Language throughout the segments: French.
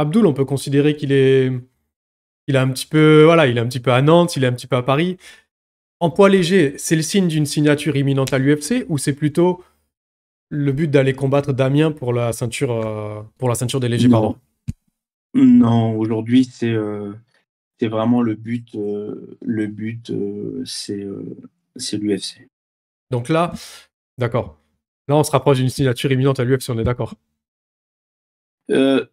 Abdul, on peut considérer qu'il est, il a un petit peu, voilà, il est un petit peu à Nantes, il est un petit peu à Paris. En poids léger, c'est le signe d'une signature imminente à l'UFC ou c'est plutôt le but d'aller combattre Damien pour la ceinture, euh, pour la ceinture des légers, Non. pardon? Non, aujourd'hui, c'est euh, c'est vraiment le but. euh, le but, c'est c'est l'UFC. Donc là, d'accord. Là, on se rapproche d'une signature imminente à l'UFC, on est d'accord? Euh,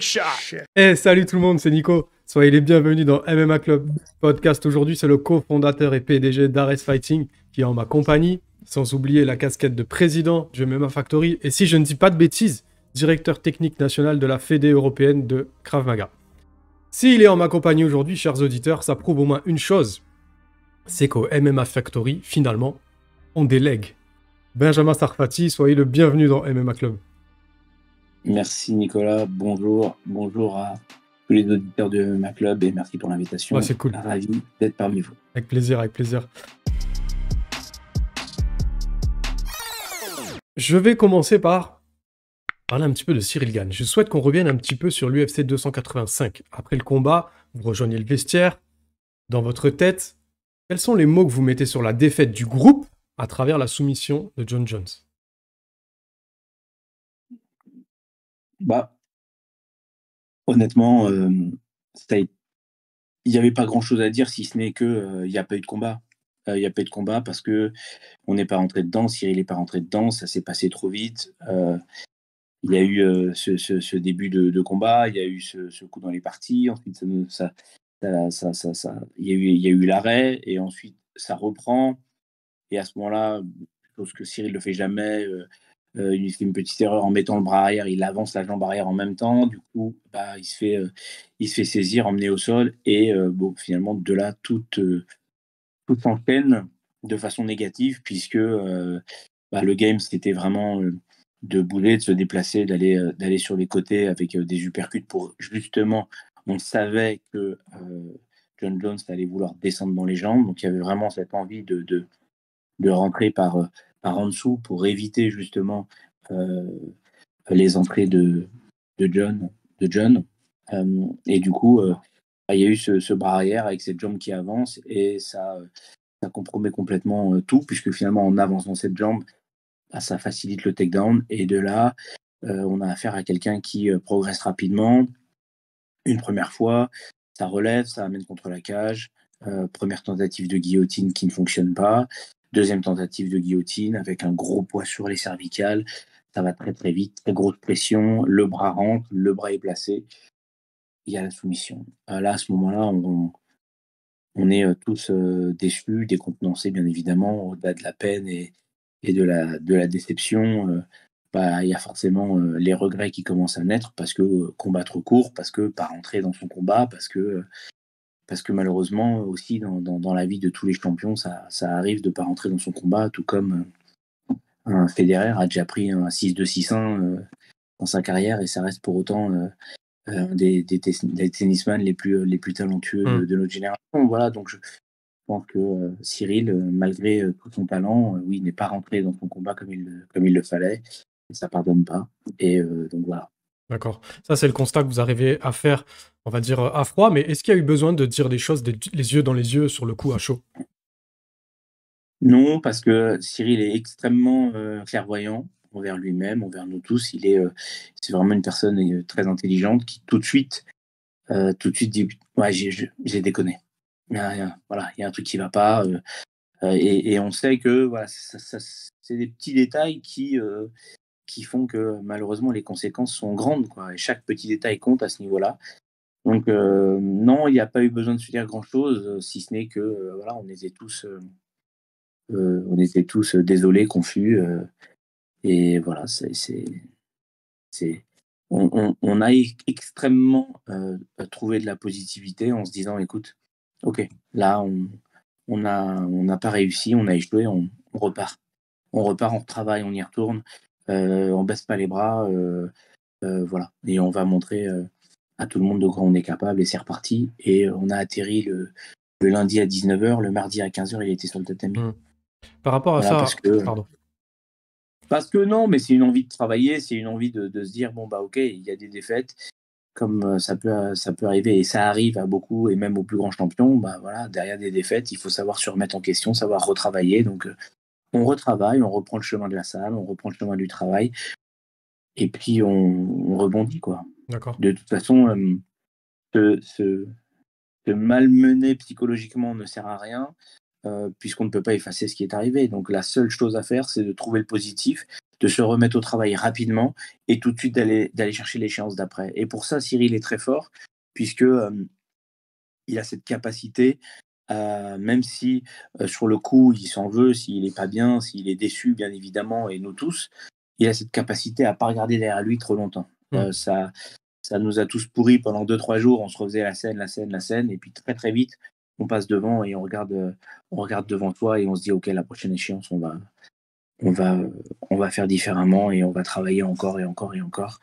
Shot. Eh, salut tout le monde, c'est Nico. Soyez les bienvenus dans MMA Club Podcast. Aujourd'hui, c'est le cofondateur et PDG d'Ares Fighting qui est en ma compagnie, sans oublier la casquette de président du MMA Factory et si je ne dis pas de bêtises, directeur technique national de la Fédé européenne de Krav Maga. S'il est en ma compagnie aujourd'hui, chers auditeurs, ça prouve au moins une chose, c'est qu'au MMA Factory, finalement, on délègue. Benjamin Sarfati, soyez le bienvenu dans MMA Club. Merci Nicolas. Bonjour, bonjour à tous les auditeurs de ma club et merci pour l'invitation. Ouais, c'est cool. Ravi d'être parmi vous. Avec plaisir, avec plaisir. Je vais commencer par parler un petit peu de Cyril Gann. Je souhaite qu'on revienne un petit peu sur l'UFC 285. Après le combat, vous rejoignez le vestiaire. Dans votre tête, quels sont les mots que vous mettez sur la défaite du groupe à travers la soumission de John Jones? Bah, honnêtement, euh, il n'y avait pas grand-chose à dire si ce n'est que euh, il n'y a pas eu de combat. Euh, Il n'y a pas eu de combat parce que on n'est pas rentré dedans. Cyril n'est pas rentré dedans. Ça s'est passé trop vite. Il y a eu ce, début de, combat. Il y a eu ce, coup dans les parties. Ensuite, ça, ça, ça, ça, il y a eu, eu l'arrêt et ensuite ça reprend. Et à ce moment-là, chose que Cyril ne fait jamais. Euh, il fait une petite erreur en mettant le bras arrière, il avance la jambe arrière en même temps. Du coup, bah, il, se fait, euh, il se fait saisir, emmener au sol. Et euh, bon, finalement, de là, tout, tout s'enchaîne de façon négative, puisque bah, le game, c'était vraiment de bouler, de se déplacer, d'aller d'aller sur les côtés avec des uppercuts pour justement, on savait que John Jones allait vouloir descendre dans les jambes. Donc, il y avait vraiment cette envie de, de, de rentrer par, par en dessous pour éviter justement euh, les entrées de, de John. De John. Euh, et du coup, euh, il y a eu ce, bras arrière avec cette jambe qui avance et ça, compromet complètement tout, puisque finalement, en avançant cette jambe, bah, ça facilite le takedown. Et de là, on a affaire à quelqu'un qui progresse rapidement. Une première fois, ça relève, ça amène contre la cage. Première tentative de guillotine qui ne fonctionne pas. Deuxième tentative de guillotine avec un gros poids sur les cervicales. Ça va très très vite, très grosse pression. Le bras rentre, le bras est placé. Il y a la soumission. Euh, là, à ce moment-là, on, est euh, tous euh, déçus, décontenancés, bien évidemment, au-delà de la peine et, de, la, déception. bah, il y a forcément les regrets qui commencent à naître parce que euh, combattre court, parce que pas rentrer dans son combat, parce que, parce que malheureusement aussi dans, dans, dans la vie de tous les champions, ça, ça arrive de pas rentrer dans son combat, tout comme euh, un Federer a déjà pris un 6-2-6-1 euh, dans sa carrière et ça reste pour autant euh, un des, des, des tennisman les plus, les plus talentueux de, Mm. de notre génération. Voilà, donc je pense que euh, Cyril, euh, malgré euh, tout son talent, euh, oui, n'est pas rentré dans son combat comme il, le- comme il le fallait. Et ça pardonne pas. Et euh, donc voilà. D'accord. Ça, c'est le constat que vous arrivez à faire, on va dire, à froid. Mais est-ce qu'il y a eu besoin de dire des choses les yeux dans les yeux sur le coup à chaud? Non, parce que Cyril est extrêmement euh, clairvoyant envers lui-même, envers nous tous. Il est, euh, c'est vraiment une personne euh, très intelligente qui tout de suite, euh, tout de suite dit, ouais, j'ai, déconné. Il y a- un truc qui va pas. euh, euh, et, on sait que c'est des petits détails qui, euh, qui font que malheureusement les conséquences sont grandes. Quoi, et chaque petit détail compte à ce niveau-là. Donc euh, non, il n'y a pas eu besoin de se dire grand-chose, euh, si ce n'est que euh, voilà, on était tous, on était tous désolés, confus. et voilà, c'est, on, on- on a extrêmement trouvé de la positivité en se disant, écoute, ok, là, on, on n'a on pas réussi, on a échoué, on, on repart. On repart, on retravaille, on y retourne, on baisse pas les bras, euh, euh, voilà. Et on va montrer euh, à tout le monde de quoi on est capable et c'est reparti. Et euh, on a atterri le, le lundi à 19h, le mardi à 15h, il était sur le totem. Mm. Par rapport à Voilà, ça, parce que- pardon. Parce que non, mais c'est une envie de travailler, c'est une envie de, de se dire bon bah ok, il y a des défaites, comme euh, ça peut ça peut arriver et ça arrive à beaucoup et même aux plus grands champions. Bah voilà, derrière des défaites, il faut savoir se remettre en question, savoir retravailler. Donc euh, on retravaille, on reprend le chemin de la salle, on reprend le chemin du travail et puis on, on rebondit quoi. D'accord. De toute façon, euh, se, se, se malmener psychologiquement ne sert à rien, euh, puisqu'on ne peut pas effacer ce qui est arrivé. Donc la seule chose à faire, c'est de trouver le positif, de se remettre au travail rapidement et tout de suite d'aller d'aller chercher l'échéance d'après. Et pour ça, Cyril est très fort, puisque euh, il a cette capacité, à, même si euh, sur le coup, il s'en veut, s'il n'est pas bien, s'il est déçu, bien évidemment, et nous tous, il a cette capacité à pas regarder derrière lui trop longtemps. Mm. Euh, ça, ça nous a tous pourris pendant deux trois jours. On se refaisait la scène, la scène, la scène, et puis très très vite, on passe devant et on regarde, euh, on regarde devant toi et on se dit ok, la prochaine échéance, on va, on va, euh, on va faire différemment et on va travailler encore et encore et encore.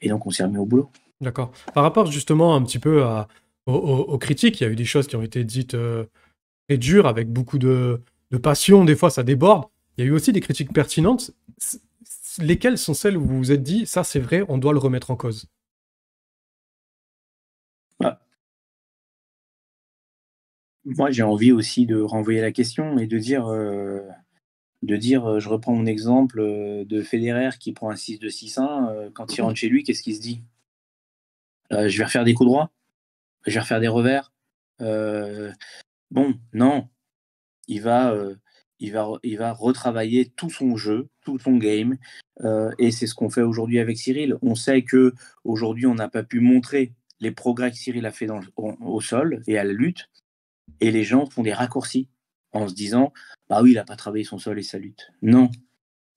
Et donc on s'est remis au boulot. D'accord. Par rapport justement un petit peu à, aux, critiques, il y a eu des choses qui ont été dites euh, très dures, avec beaucoup de, passion, des fois ça déborde. Il y a eu aussi des critiques pertinentes. Lesquelles sont celles où vous vous êtes dit, ça c'est vrai, on doit le remettre en cause? Moi, j'ai envie aussi de renvoyer la question et de dire, euh, de dire, euh, je reprends mon exemple de Federer qui prend un 6 de 6-1. euh, quand il rentre chez lui, qu'est-ce qu'il se dit? Je vais refaire des coups droits Je vais refaire des revers Euh, Bon, non. Il va, euh, il, va, il va retravailler tout son jeu, tout son game. euh, et c'est ce qu'on fait aujourd'hui avec Cyril. On sait que aujourd'hui, on n'a pas pu montrer les progrès que Cyril a fait dans, au sol et à la lutte. Et les gens font des raccourcis en se disant Bah oui, il n'a pas travaillé son sol et sa lutte. Non.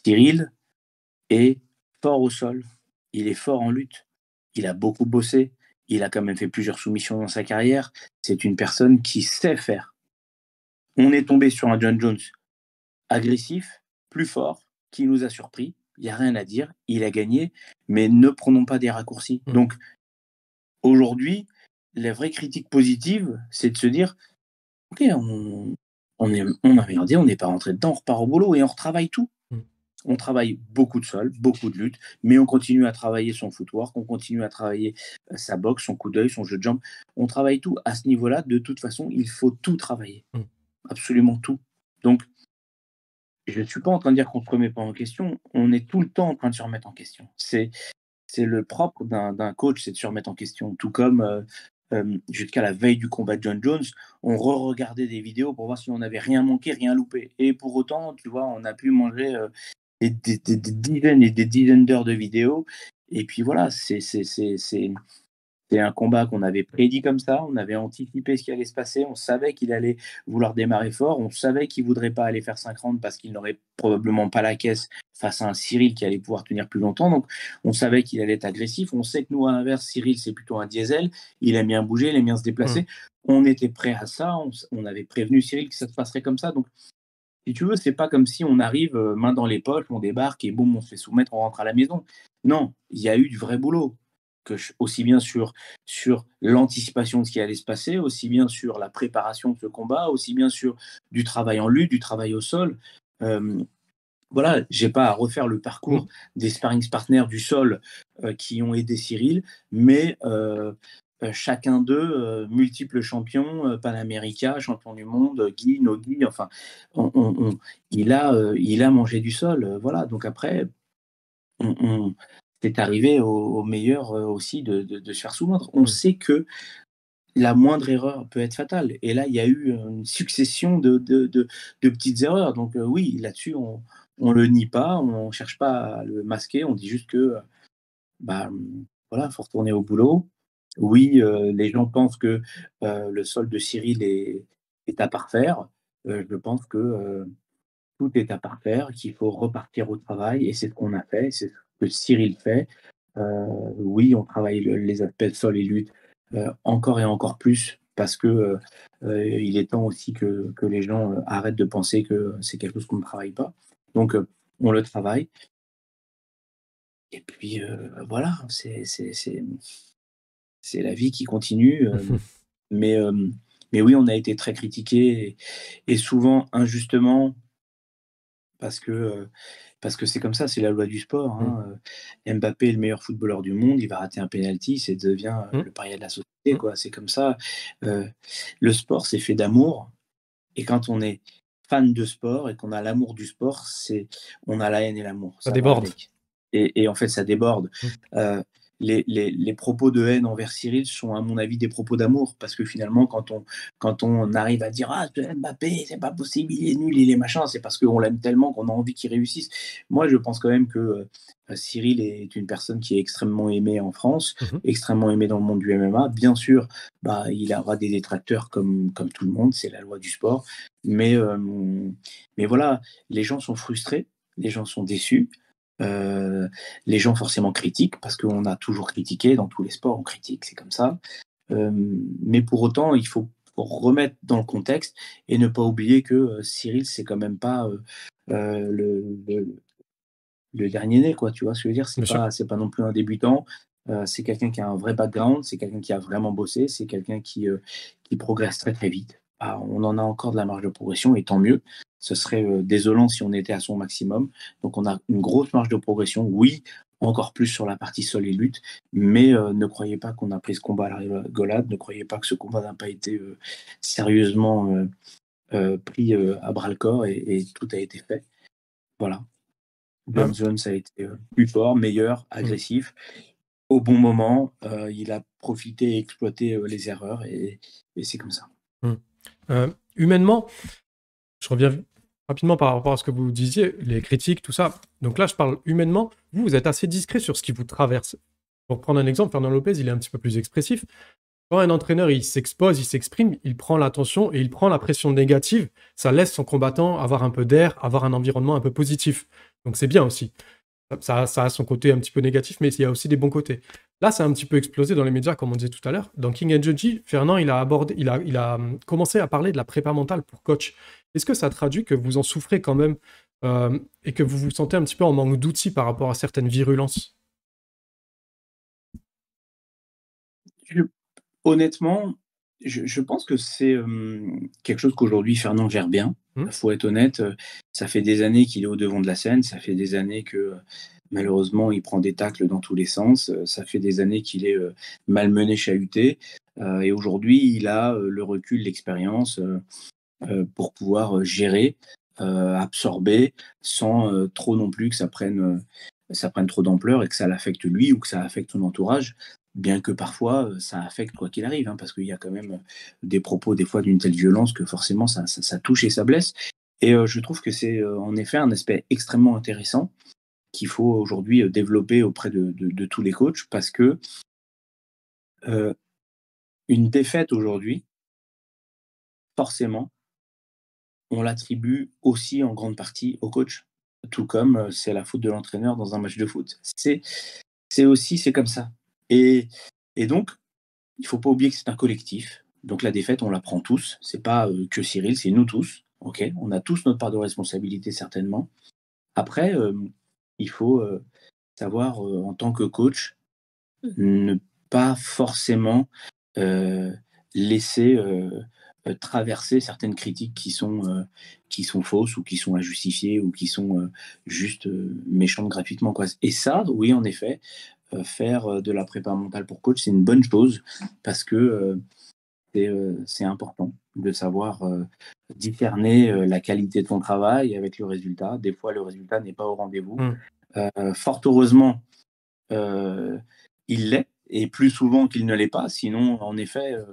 Cyril est fort au sol. Il est fort en lutte. Il a beaucoup bossé. Il a quand même fait plusieurs soumissions dans sa carrière. C'est une personne qui sait faire. On est tombé sur un John Jones agressif, plus fort, qui nous a surpris. Il n'y a rien à dire. Il a gagné. Mais ne prenons pas des raccourcis. Mm. Donc, aujourd'hui, la vraie critique positive, c'est de se dire Ok, on, on, est, on a regardé, on n'est pas rentré dedans, on repart au boulot et on retravaille tout. On travaille beaucoup de sol, beaucoup de lutte, mais on continue à travailler son footwork, on continue à travailler euh, sa boxe, son coup d'œil, son jeu de jambes. On travaille tout. À ce niveau-là, de toute façon, il faut tout travailler. Mm. Absolument tout. Donc, je ne suis pas en train de dire qu'on ne se remet pas en question. On est tout le temps en train de se remettre en question. C'est, c'est le propre d'un, d'un coach, c'est de se remettre en question. Tout comme euh, euh, jusqu'à la veille du combat de John Jones, on re-regardait des vidéos pour voir si on n'avait rien manqué, rien loupé. Et pour autant, tu vois, on a pu manger euh, des, des- des- des dizaines et des dizaines d'heures de vidéos. Et puis voilà, c'est, un combat qu'on avait prédit comme ça, on avait anticipé ce qui allait se passer, on savait qu'il allait vouloir démarrer fort, on savait qu'il voudrait pas aller faire 5 rounds parce qu'il n'aurait probablement pas la caisse face à un Cyril qui allait pouvoir tenir plus longtemps. Donc on savait qu'il allait être agressif. On sait que nous, à l'inverse, Cyril, c'est plutôt un diesel. Il aime bien bouger, il aime bien se déplacer. On était prêt à ça. On, on avait prévenu Cyril que ça se passerait comme ça. Donc, si tu veux, c'est pas comme si on arrive euh, main dans les poches, on débarque et boum, on se fait soumettre, on rentre à la maison. Non, il y a eu du vrai boulot. Que je- aussi bien sur, sur l'anticipation de ce qui allait se passer, aussi bien sur la préparation de ce combat, aussi bien sur du travail en lutte, du travail au sol. Euh, voilà, j'ai pas à refaire le parcours des sparring partners du sol euh, qui ont aidé Cyril, mais euh, euh, chacun d'eux, euh, multiples champions, euh, Panamérica, champion du monde, Guy, no Guy, enfin, on- on- on- il, a, euh, il a mangé du sol, euh, voilà. Donc après, on, c'est arrivé au, au meilleur euh, aussi de, de- de se faire soumettre. On sait que la moindre erreur peut être fatale. Et là, il y a eu une succession de, de- de- de petites erreurs. Donc euh, oui, là-dessus, on on le nie pas, on ne cherche pas à le masquer, on dit juste que euh, bah, voilà, faut retourner au boulot. Oui, euh, les gens pensent que euh, le sol de Cyril est, à parfaire. Euh, je pense que tout est à parfaire, qu'il faut repartir au travail, et c'est ce qu'on a fait, c'est ce que Cyril fait. Oui, on travaille le- les aspects sol et lutte encore et encore plus, parce que il est temps aussi que, les gens arrêtent de penser que c'est quelque chose qu'on ne travaille pas. Donc, on le travaille. Et puis, voilà, c'est c'est- la vie qui continue. euh, mais, euh, mais oui, on a été très critiqué et, et souvent injustement parce que euh, parce que c'est comme ça, c'est la loi du sport. hein. Euh, Mbappé est le meilleur footballeur du monde, il va rater un penalty, c'est devient euh, Mm. le paria de la société. Mm. quoi. C'est comme ça. Euh, le sport, c'est fait d'amour. Et quand on est fan de sport et qu'on a l'amour du sport, c'est on a la haine et l'amour. Ça déborde. Et, et en fait, ça déborde. Euh, les, les- les propos de haine envers Cyril sont, à mon avis, des propos d'amour. Parce que finalement, quand on, quand on arrive à dire Ah, Mbappé, c'est pas possible, il est nul, il est machin, c'est parce qu'on l'aime tellement qu'on a envie qu'il réussisse. Moi, je pense quand même que euh, Cyril est une personne qui est extrêmement aimée en France, Mhm. extrêmement aimée dans le monde du MMA. Bien sûr, bah, il aura des détracteurs comme, comme tout le monde, c'est la loi du sport. Mais, euh, mais voilà, les gens sont frustrés, les gens sont déçus. Euh, les gens forcément critiquent parce qu'on a toujours critiqué dans tous les sports, on critique, c'est comme ça. Euh, mais pour autant, il faut remettre dans le contexte et ne pas oublier que euh, Cyril, c'est quand même pas le, le- le dernier né, quoi. Tu vois ce que je veux dire? C'est pas, c'est pas non plus un débutant. C'est quelqu'un qui a un vrai background, c'est quelqu'un qui a vraiment bossé, c'est quelqu'un qui, qui progresse très très vite. Ah, on en a encore de la marge de progression et tant mieux. Ce serait euh, désolant si on était à son maximum. Donc on a une grosse marge de progression, oui, encore plus sur la partie sol et lutte, mais euh, ne croyez pas qu'on a pris ce combat à la rigolade, ne croyez pas que ce combat n'a pas été euh, sérieusement euh, pris à bras le corps et, et tout a été fait. Voilà. John Jones a été plus fort, meilleur, agressif, au bon moment. il a profité et exploité les erreurs et, et c'est comme ça. Euh, humainement, je reviens rapidement par rapport à ce que vous disiez, les critiques, tout ça. Donc là, je parle humainement. Vous, vous êtes assez discret sur ce qui vous traverse. Pour prendre un exemple, Fernand Lopez, il est un petit peu plus expressif. Quand un entraîneur, il s'expose, il s'exprime, il prend l'attention et il prend la pression négative, ça laisse son combattant avoir un peu d'air, avoir un environnement un peu positif. Donc c'est bien aussi. Ça, ça a son côté un petit peu négatif, mais il y a aussi des bons côtés. Là, c'est un petit peu explosé dans les médias, comme on disait tout à l'heure. Dans King and Junji, Fernand, il a abordé, il a, il a hum, commencé à parler de la prépa mentale pour coach. Est-ce que ça traduit que vous en souffrez quand même euh, et que vous vous sentez un petit peu en manque d'outils par rapport à certaines virulences? Honnêtement, je, je pense que c'est euh, quelque chose qu'aujourd'hui Fernand gère bien. Il Mhm. faut être honnête, euh, ça fait des années qu'il est au devant de la scène, ça fait des années que malheureusement il prend des tacles dans tous les sens, ça fait des années qu'il est euh, malmené, chahuté, euh, et aujourd'hui il a le recul, l'expérience pour pouvoir euh, gérer, euh, absorber, sans euh, trop non plus que ça prenne, euh, ça prenne trop d'ampleur et que ça l'affecte lui ou que ça affecte son entourage bien que parfois euh, ça affecte quoi qu'il arrive, hein, parce qu'il y a quand même euh, des propos des fois d'une telle violence que forcément ça, ça, touche et ça blesse. Et euh, je trouve que c'est euh, en effet un aspect extrêmement intéressant qu'il faut aujourd'hui euh, développer auprès de, de- tous les coachs, parce que euh, une défaite aujourd'hui, forcément, on l'attribue aussi en grande partie au coach, tout comme euh, c'est la faute de l'entraîneur dans un match de foot. C'est c'est aussi c'est comme ça. Et, et donc, il faut pas oublier que c'est un collectif. Donc la défaite, on la prend tous. C'est pas euh, que Cyril, c'est nous tous. Ok, on a tous notre part de responsabilité certainement. Après, euh, il faut euh, savoir euh, en tant que coach ne pas forcément laisser euh, traverser certaines critiques qui sont euh, qui sont fausses ou qui sont injustifiées ou qui sont euh, juste méchantes gratuitement quoi. Et ça, oui, en effet, faire de la prépa mentale pour coach, c'est une bonne chose parce que c'est c'est important de savoir discerner la qualité de ton travail avec le résultat. Des fois, le résultat n'est pas au rendez-vous. Mm. Euh, fort heureusement, il l'est, et plus souvent qu'il ne l'est pas. Sinon, en effet, euh,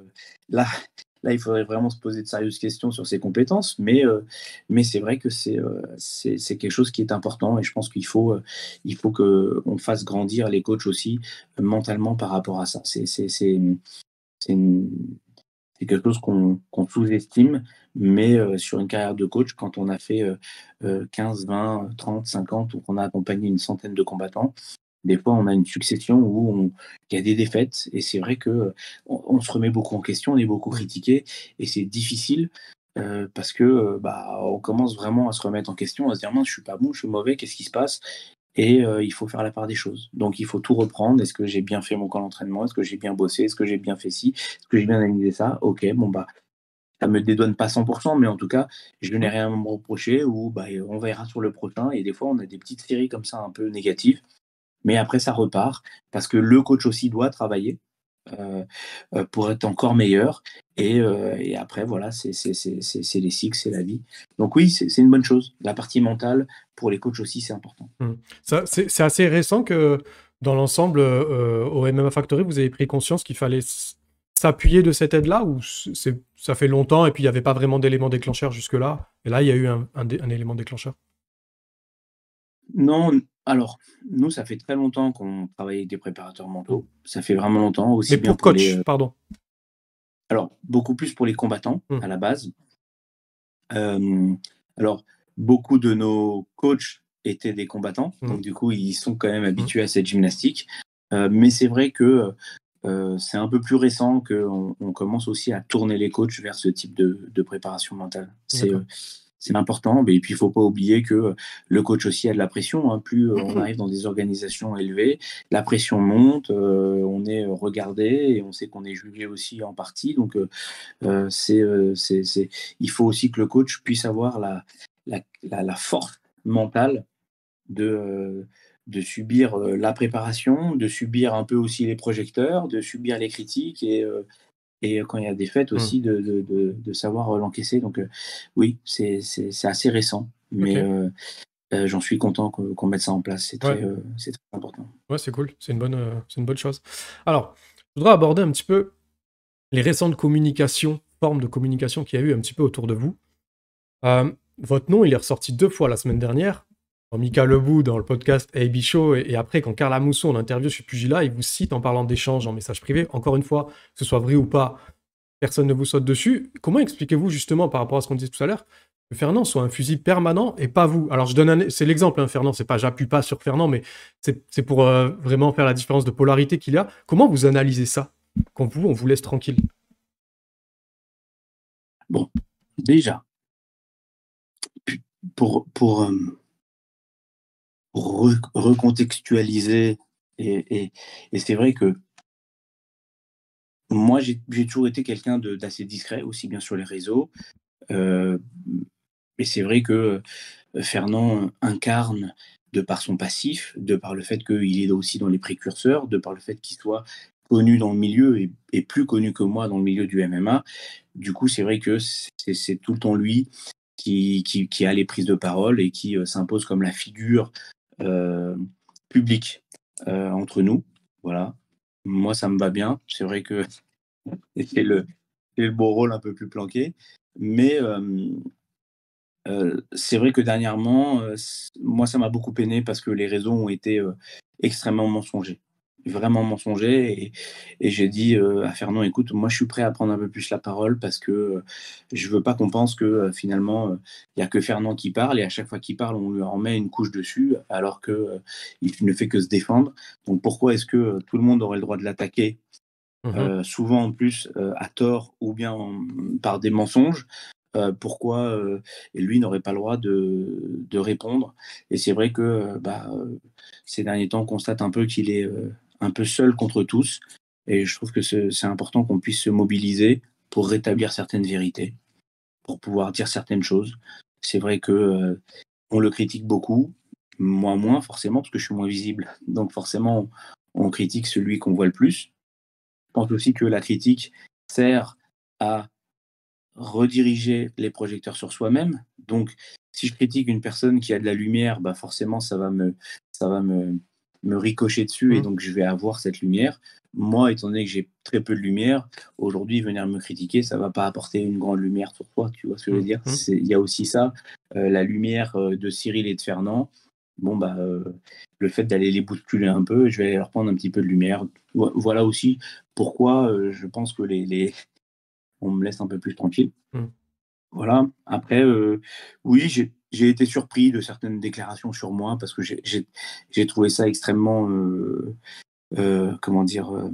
là, là, il faudrait vraiment se poser de sérieuses questions sur ses compétences. Mais, euh, mais c'est vrai que c'est euh, c'est quelque chose qui est important, et je pense qu'il faut, euh, il faut qu'on fasse grandir les coachs aussi mentalement par rapport à ça. C'est quelque chose qu'on sous-estime, mais sur une carrière de coach, quand on a fait euh, euh, 15, 20, 30, 50, ou qu'on a accompagné une centaine de combattants, Des fois, on a une succession où il y a des défaites et c'est vrai que on, on se remet beaucoup en question, on est beaucoup critiqué et c'est difficile euh, parce que euh, bah, on commence vraiment à se remettre en question, à se dire mince, je suis pas bon, je suis mauvais, qu'est-ce qui se passe? Et euh, il faut faire la part des choses. Donc il faut tout reprendre. Est-ce que j'ai bien fait mon camp d'entraînement? Est-ce que j'ai bien bossé? Est-ce que j'ai bien fait ci? Est-ce que j'ai bien analysé ça? Ok, bon bah ça me dédouane pas 100%, mais en tout cas, je n'ai rien à me reprocher ou bah, on verra sur le prochain. Et des fois, on a des petites séries comme ça un peu négatives, mais après, ça repart parce que le coach aussi doit travailler euh, euh, pour être encore meilleur. Et, euh, et après, voilà, c'est les cycles, c'est la vie. Donc oui, c'est une bonne chose. La partie mentale, pour les coachs aussi, c'est important. Ça, C'est assez récent que dans l'ensemble, euh, au MMA Factory, vous avez pris conscience qu'il fallait s'appuyer de cette aide-là ou ça fait longtemps et puis il n'y avait pas vraiment d'élément déclencheur jusque-là Et là, il y a eu un, un dé- un élément déclencheur? Non, alors, nous, ça fait très longtemps qu'on travaille avec des préparateurs mentaux. Ça fait vraiment longtemps, aussi Mais bien pour coach, les, euh, pardon. Alors, beaucoup plus pour les combattants Hmm. à la base. Euh, alors, beaucoup de nos coachs étaient des combattants, Hmm. donc du coup, ils sont quand même habitués à cette gymnastique. Euh, mais c'est vrai que euh, c'est un peu plus récent qu'on on commence aussi à tourner les coachs vers ce type de, de préparation mentale. C'est c'est important. Mais, et puis, il faut pas oublier que le coach aussi a de la pression. hein. Plus euh, on arrive dans des organisations élevées, la pression monte, euh, on est regardé et on sait qu'on est jugé aussi en partie. Donc, euh, euh, c'est, euh, c'est, c'est- il faut aussi que le coach puisse avoir la, la, la, la force mentale de, euh, de subir euh, la préparation, de subir un peu aussi les projecteurs, de subir les critiques et, euh, et quand il y a des fêtes aussi, de, de, de, de savoir euh, l'encaisser. Donc, euh, oui, c'est, assez récent, mais euh, euh, j'en suis content qu'on mette ça en place. C'est très, euh, c'est très important. Ouais, c'est cool. C'est une, bonne, euh, c'est une bonne chose. Alors, je voudrais aborder un petit peu les récentes communications, formes de communication qu'il y a eu un petit peu autour de vous. Euh, votre nom, il est ressorti deux fois la semaine dernière. Mika Lebou, dans le podcast AB Show, et, après, quand Carla Mousseau, en interview chez Pugila, il vous cite en parlant d'échanges en message privé. Encore une fois, que ce soit vrai ou pas, personne ne vous saute dessus. Comment expliquez-vous justement, par rapport à ce qu'on disait tout à l'heure, que Fernand soit un fusil permanent et pas vous? Alors, je donne un, c'est l'exemple, hein, Fernand, c'est pas j'appuie pas sur Fernand, mais c'est pour euh, vraiment faire la différence de polarité qu'il y a. Comment vous analysez ça? Quand vous, on vous laisse tranquille Déjà, pu- pour, euh, recontextualiser, et, et, c'est vrai que moi, j'ai toujours été quelqu'un d'assez discret, aussi bien sur les réseaux. Euh, et c'est vrai que euh, Fernand incarne, de par son passif, de par le fait qu'il est aussi dans les précurseurs, de par le fait qu'il soit connu dans le milieu et, plus connu que moi dans le milieu du MMA. Du coup, c'est vrai que c'est tout le temps lui qui, qui, qui a les prises de parole et qui euh, s'impose comme la figure euh, publique euh, entre nous. Voilà. Moi, ça me va bien. C'est vrai que c'est le, beau rôle un peu plus planqué. Mais euh, c'est vrai que dernièrement, moi, ça m'a beaucoup peiné parce que les réseaux ont été extrêmement mensongers. Vraiment mensongers. Et, et j'ai dit euh, à Fernand, écoute, moi, je suis prêt à prendre un peu plus la parole parce que euh, je veux pas qu'on pense que euh, finalement, il n'y a que Fernand qui parle et à chaque fois qu'il parle, on lui en met une couche dessus alors que euh, il ne fait que se défendre. Donc pourquoi est-ce que euh, tout le monde aurait le droit de l'attaquer? Euh, souvent en plus euh, à tort ou bien en- par des mensonges. Euh, pourquoi euh, lui n'aurait pas le droit de, de répondre? Et c'est vrai que euh, bah, euh, ces derniers temps, on constate un peu qu'il est euh, un peu seul contre tous. Et je trouve que c'est important qu'on puisse se mobiliser pour rétablir certaines vérités, pour pouvoir dire certaines choses. C'est vrai que euh, on le critique beaucoup, moi moins forcément parce que je suis moins visible. Donc forcément, on, on critique celui qu'on voit le plus. Je pense aussi que la critique sert à rediriger les projecteurs sur soi-même. Donc, si je critique une personne qui a de la lumière, bah forcément, ça va me, ça va me, me ricocher dessus et Mhm. donc je vais avoir cette lumière. Moi, étant donné que j'ai très peu de lumière, aujourd'hui, venir me critiquer, ça va pas apporter une grande lumière sur toi, tu vois ce que je veux dire? Mhm. C'est- Il y a aussi ça, euh, la lumière euh, de Cyril et de Fernand. Bon, bah, euh, le fait d'aller les bousculer un peu, je vais aller leur prendre un petit peu de lumière. Vo- Voilà aussi pourquoi euh, je pense que les, les... on me laisse un peu plus tranquille. Voilà. Après, oui, j'ai j'ai été surpris de certaines déclarations sur moi parce que j'ai- trouvé ça extrêmement, euh, euh, comment dire, euh,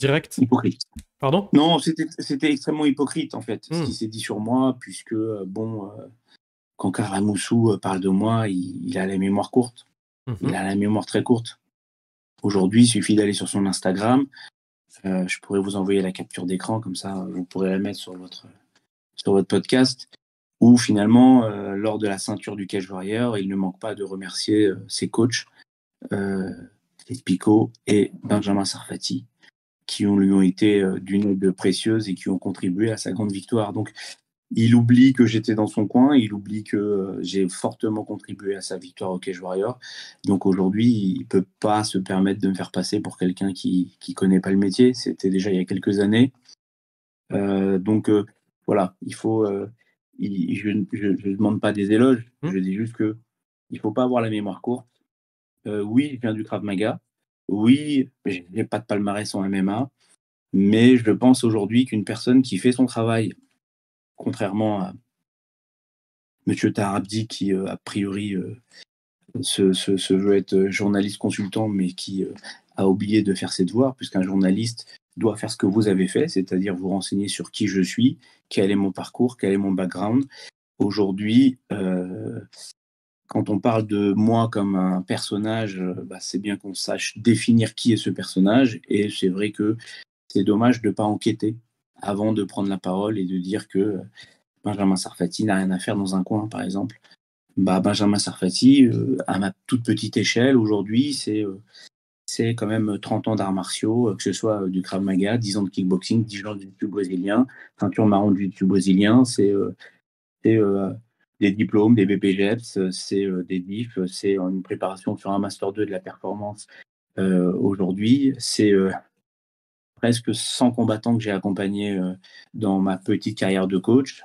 Direct? hypocrite. Pardon? Non, c'était extrêmement hypocrite en fait, ce Hmm. qui s'est dit sur moi, puisque bon, quand Carla Moussou parle de moi, il, il a la mémoire courte. Mhm. Il a la mémoire très courte. Aujourd'hui, il suffit d'aller sur son Instagram. Je pourrais vous envoyer la capture d'écran, comme ça, vous pourrez la mettre sur votre, sur votre podcast. Où finalement, euh, lors de la ceinture du Cage Warrior, il ne manque pas de remercier euh, ses coachs, euh, Picot et Benjamin Sarfati, qui lui ont été euh, d'une aide précieuse et qui ont contribué à sa grande victoire. Donc, il oublie que j'étais dans son coin, il oublie que j'ai fortement contribué à sa victoire au Cage Warrior. Donc aujourd'hui, il peut pas se permettre de me faire passer pour quelqu'un qui qui connaît pas le métier. C'était déjà il y a quelques années. Donc voilà, il faut. euh, il- je ne demande pas des éloges. Hmm. Je dis juste que il faut pas avoir la mémoire courte. Euh, oui, je viens du Krav Maga. Oui, j'ai pas de palmarès en MMA. Mais je pense aujourd'hui qu'une personne qui fait son travail, contrairement à Monsieur Tarabdi, qui euh, a priori se, se- se veut être journaliste consultant, mais qui a oublié de faire ses devoirs, puisqu'un journaliste doit faire ce que vous avez fait, c'est-à-dire vous renseigner sur qui je suis, quel est mon parcours, quel est mon background. Aujourd'hui, euh, quand on parle de moi comme un personnage, euh, bah, c'est bien qu'on sache définir qui est ce personnage, et c'est vrai que c'est dommage de ne pas enquêter avant de prendre la parole et de dire que euh, Benjamin Sarfati n'a rien à faire dans un coin, par exemple. Bah, Benjamin Sarfati, à ma toute petite échelle, aujourd'hui, c'est c'est quand même 30 ans d'arts martiaux, euh, que ce soit euh, du Krav Maga, 10 ans de kickboxing, 10 ans de jiu brésilien, ceinture marron du jiu brésilien, c'est euh, euh, des diplômes, des BPGEPS, euh, c'est euh, des DIF, euh, c'est une préparation sur un Master 2 de la performance euh, aujourd'hui, c'est euh, presque 100 combattants que j'ai accompagnés euh, dans ma petite carrière de coach.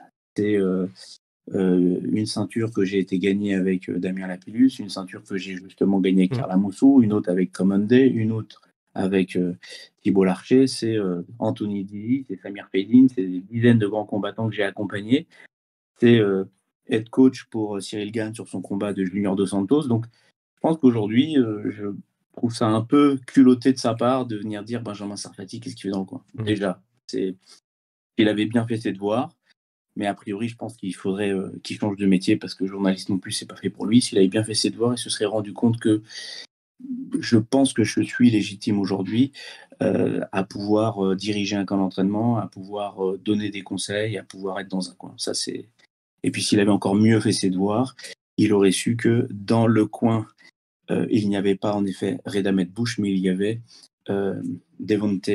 Euh, une ceinture que j'ai été gagnée avec euh, Damien Lapillus, une ceinture que j'ai justement gagnée avec Mm. Carla Moussou, une autre avec Common Day, une autre avec euh, Thibault Larcher, c'est euh, Anthony Dizzy, c'est Samir Fedin, c'est des dizaines de grands combattants que j'ai accompagnés. C'est être coach pour Cyril Gann sur son combat de Junior Dos Santos. Donc, je pense qu'aujourd'hui, je trouve ça un peu culotté de sa part de venir dire Benjamin Sarfati, qu'est-ce qu'il fait dans le coin? Mhm. Déjà, c'est il avait bien fait ses devoirs, mais a priori, je pense qu'il faudrait euh, qu'il change de métier parce que journaliste non plus, c'est pas fait pour lui. S'il avait bien fait ses devoirs, il se serait rendu compte que je pense que je suis légitime aujourd'hui euh, à pouvoir euh, diriger un camp d'entraînement, à pouvoir donner des conseils, à pouvoir être dans un coin. Ça, c'est. Et puis, s'il avait encore mieux fait ses devoirs, il aurait su que dans le coin, il n'y avait pas en effet Redamet Bush, mais il y avait Devonte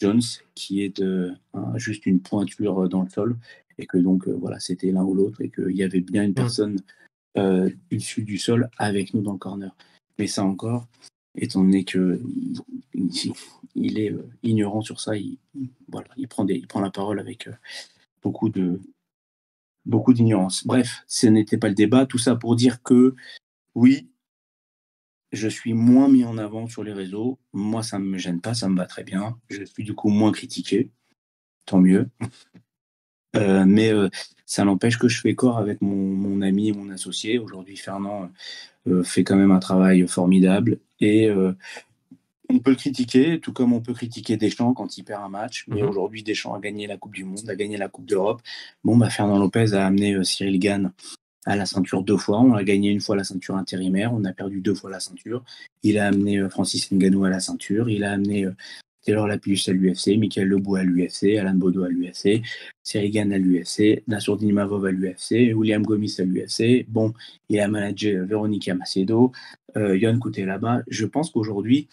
Jones, qui est un- juste une pointure dans le sol, et que donc euh, voilà, c'était l'un ou l'autre, et qu'il y avait bien une personne euh, issue du sol avec nous dans le corner. Mais ça encore, étant donné que il, il- il est euh, ignorant sur ça, il, il- voilà, il prend des, il prend la parole avec euh, beaucoup de beaucoup d'ignorance. Bref, ce n'était pas le débat. Tout ça pour dire que oui, je suis moins mis en avant sur les réseaux. Moi, ça ne me gêne pas, ça me va très bien. Je suis du coup moins critiqué. Tant mieux. Euh, mais euh, ça n'empêche que je fais corps avec mon, mon ami et mon associé. Aujourd'hui, Fernand euh, fait quand même un travail formidable. Et on peut le critiquer, tout comme on peut critiquer Deschamps quand il perd un match. Mais Mhm. aujourd'hui, Deschamps a gagné la Coupe du Monde, a gagné la Coupe d'Europe. Bon, bah, Fernand Lopez a amené Cyril Gann à la ceinture deux fois. On a gagné une fois la ceinture intérimaire, on a perdu deux fois la ceinture. Il a amené Francis Ngannou à la ceinture, il a amené Taylor Lapillus à l'UFC, Michael Lebou à l'UFC, Alan Bodo à l'UFC, Cyril Gann à l'UFC, Nassourdine Mavov à l'UFC, William Gomis à l'UFC. Bon, il a managé euh, Véronica Macedo, euh, Yann Couté là-bas. Je pense qu'aujourd'hui,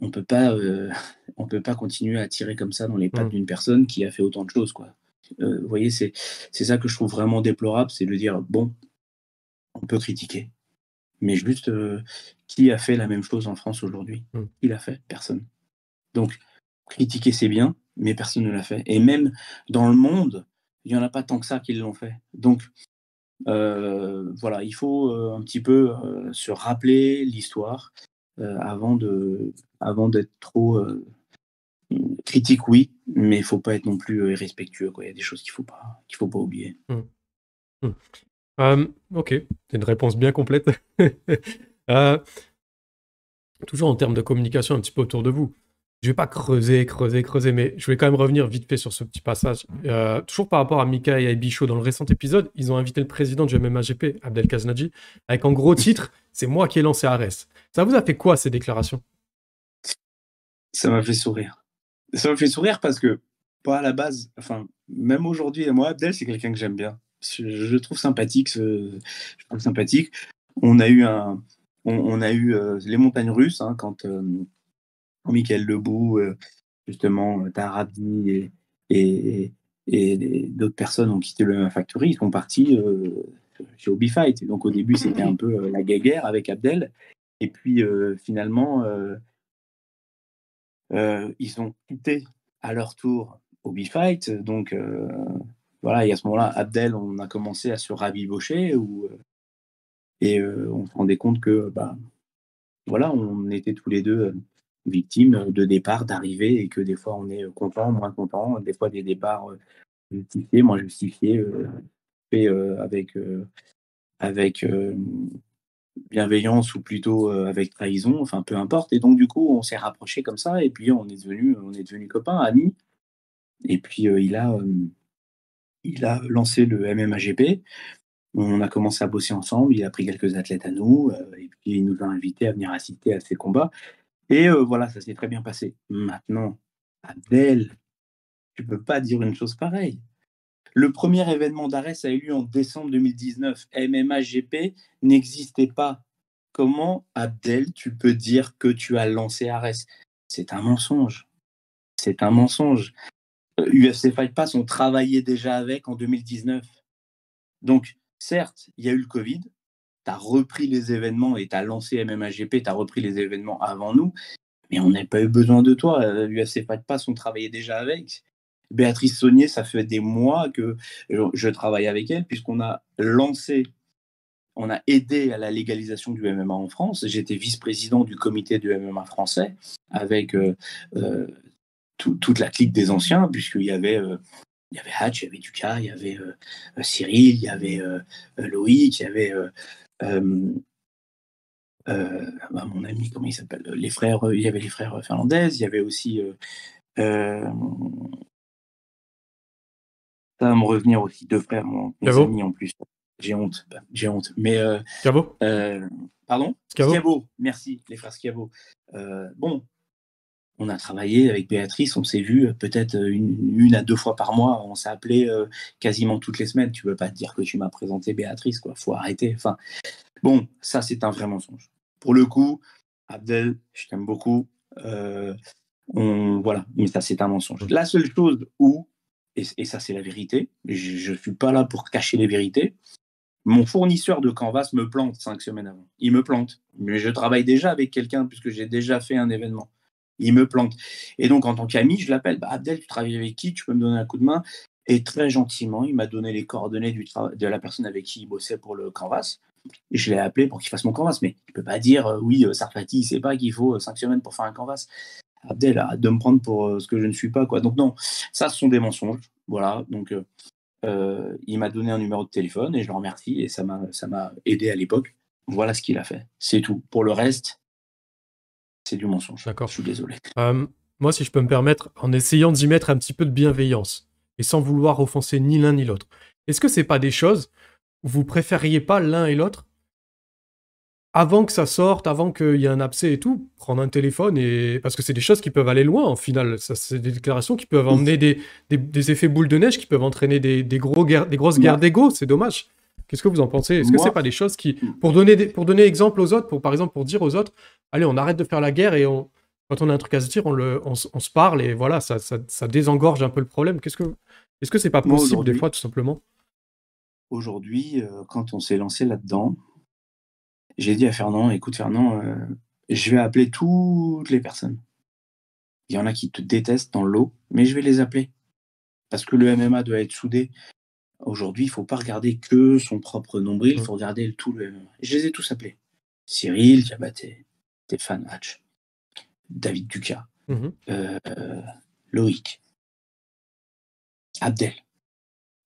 on peut pas, euh, on peut pas continuer à tirer comme ça dans les pattes Mm. d'une personne qui a fait autant de choses, quoi. Euh, vous voyez, c'est ça que je trouve vraiment déplorable, c'est de dire bon, on peut critiquer, mais juste euh, qui a fait la même chose en France aujourd'hui? Mm. Qui l'a fait? Personne. Donc critiquer c'est bien, mais personne ne l'a fait. Et même dans le monde, il y en a pas tant que ça qui l'ont fait. Donc euh, voilà, il faut euh, un petit peu euh, se rappeler l'histoire avant de, avant d'être trop, critique, oui, mais il faut pas être non plus irrespectueux. Quoi. Il y a des choses qu'il faut faut pas oublier. Euh, ok, c'est une réponse bien complète. Toujours en termes de communication un petit peu autour de vous. Je vais pas creuser, creuser, creuser, mais je vais quand même revenir vite fait sur ce petit passage. Euh, toujours par rapport à Mika et à Bichot, dans le récent épisode, ils ont invité le président du MMAGP, Abdel Kaznadji, avec en gros titre C'est moi qui ai lancé Ares. Ça vous a fait quoi ces déclarations? Ça m'a fait sourire. Ça m'a fait sourire parce que, pas à la base, enfin, même aujourd'hui, moi, Abdel, c'est quelqu'un que j'aime bien. Je, le trouve sympathique. ce- je trouve sympathique. On a eu un, on, on a eu euh, les montagnes russes hein, quand euh, Michael Lebou, euh, justement, euh, Tarabi et, et, et, et d'autres personnes ont quitté le Factory. Ils sont partis euh, chez Hobby Fight. Et donc au début, c'était un peu la guéguerre avec Abdel. Et puis finalement, ils ont quitté à leur tour Hobby Fight. Donc voilà, et à ce moment-là, Abdel, on a commencé à se rabibocher où, et euh, on se rendait compte que bah, voilà, on était tous les deux victimes de départs, d'arrivées, et que des fois on est content, moins content, des fois des départs euh, justifiés, moins justifiés, faits euh, avec, euh, avec euh, bienveillance ou plutôt avec trahison, enfin peu importe. Et donc du coup, on s'est rapprochés comme ça, et puis on est devenu, on est devenu copains, amis. Et puis il a, il a lancé le MMAGP. On a commencé à bosser ensemble. Il a pris quelques athlètes à nous, et puis il nous a invités à venir assister à ses combats. Et euh, voilà, ça s'est très bien passé. Maintenant, Abdel, tu peux pas dire une chose pareille. Le premier événement d'Arès a eu lieu en décembre 2019. MMA GP n'existait pas. Comment, Abdel, tu peux dire que tu as lancé Arès? C'est un mensonge. C'est un mensonge. Euh, UFC Fight Pass, on travaillait déjà avec en 2019. Donc, certes, il y a eu le Covid. Tu repris les événements et tu as lancé MMA GP, tu as repris les événements avant nous. Mais on n'a pas eu besoin de toi. Euh, UFC Fight Pass, on travaillait déjà avec. Béatrice Saunier, ça fait des mois que je, travaille avec elle, puisqu'on a lancé, on a aidé à la légalisation du MMA en France. J'étais vice-président du comité du MMA français avec euh, euh, tout- toute la clique des anciens, puisqu'il y avait, euh, il y avait Hatch, il y avait Ducas, il y avait euh, euh, Cyril, il y avait euh, euh, Loïc, il y avait euh, euh, euh, bah, mon ami, comment il s'appelle? Les frères, euh, il y avait les frères Fernandez, il y avait aussi euh, euh, ça va me revenir aussi, deux frères, mon, mes amis en plus. J'ai honte, bah, j'ai honte. Mais euh, euh, pardon? Schiavo merci, les frères Schiavo. Euh, bon, on a travaillé avec Béatrice, on s'est vu euh, peut-être euh, une, à deux fois par mois, on s'est appelé euh, quasiment toutes les semaines. Tu peux pas te dire que tu m'as présenté Béatrice, quoi. Faut arrêter. Enfin, bon, ça c'est un vrai mensonge. Pour le coup, Abdel, je t'aime beaucoup. On, voilà, mais ça c'est un mensonge. La seule chose où, et, et ça c'est la vérité, je ne suis pas là pour cacher les vérités, mon fournisseur de canvas me plante cinq semaines avant. Il me plante. Mais je travaille déjà avec quelqu'un puisque j'ai déjà fait un événement. Il me plante. Et donc, en tant qu'ami, je l'appelle. Bah, Abdel, tu travailles avec qui? Tu peux me donner un coup de main Et très gentiment, il m'a donné les coordonnées de la personne avec qui il bossait pour le canvas. Je l'ai appelé pour qu'il fasse mon canvas. Mais il ne peut pas dire, euh, oui, euh, Sarfati, il ne sait pas qu'il faut euh, cinq semaines pour faire un canvas. Abdel, arrête de me prendre pour euh, ce que je ne suis pas. Quoi. Donc, non, ça, ce sont des mensonges. Voilà. Donc, il m'a donné un numéro de téléphone et je le remercie et ça m'a aidé à l'époque. Voilà ce qu'il a fait. C'est tout. Pour le reste, c'est du mensonge. D'accord. Je suis désolé. Euh, moi, si je peux me permettre, en essayant d'y mettre un petit peu de bienveillance et sans vouloir offenser ni l'un ni l'autre, est-ce que c'est pas des choses où vous préfériez pas l'un et l'autre? Avant que ça sorte, avant qu'il y ait un abcès et tout, prendre un téléphone et parce que c'est des choses qui peuvent aller loin en final. C'est des déclarations qui peuvent emmener des, des- des effets boule de neige, qui peuvent entraîner des, des gros guerres, des grosses guerres Moi- d'ego. C'est dommage. Qu'est-ce que vous en pensez? Est-ce que c'est pas des choses qui, pour donner des- pour donner exemple aux autres, pour par exemple pour dire aux autres, allez, on arrête de faire la guerre et on, quand on a un truc à se dire, on, le, on, se parle et voilà, ça, ça, ça désengorge un peu le problème. Qu'est-ce que, est-ce que c'est pas possible des fois, tout simplement? Aujourd'hui, euh, quand on s'est lancé là-dedans, j'ai dit à Fernand, écoute Fernand, euh, je vais appeler toutes les personnes. Il y en a qui te détestent dans l'eau, mais je vais les appeler. Parce que le MMA doit être soudé. Aujourd'hui, il ne faut pas regarder que son propre nombril, il Mm. faut regarder tout le MMA. Et je les ai tous appelés. Cyril, Diabaté, Stéphane Hatch, David Ducas, Mhm. euh, Loïc, Abdel.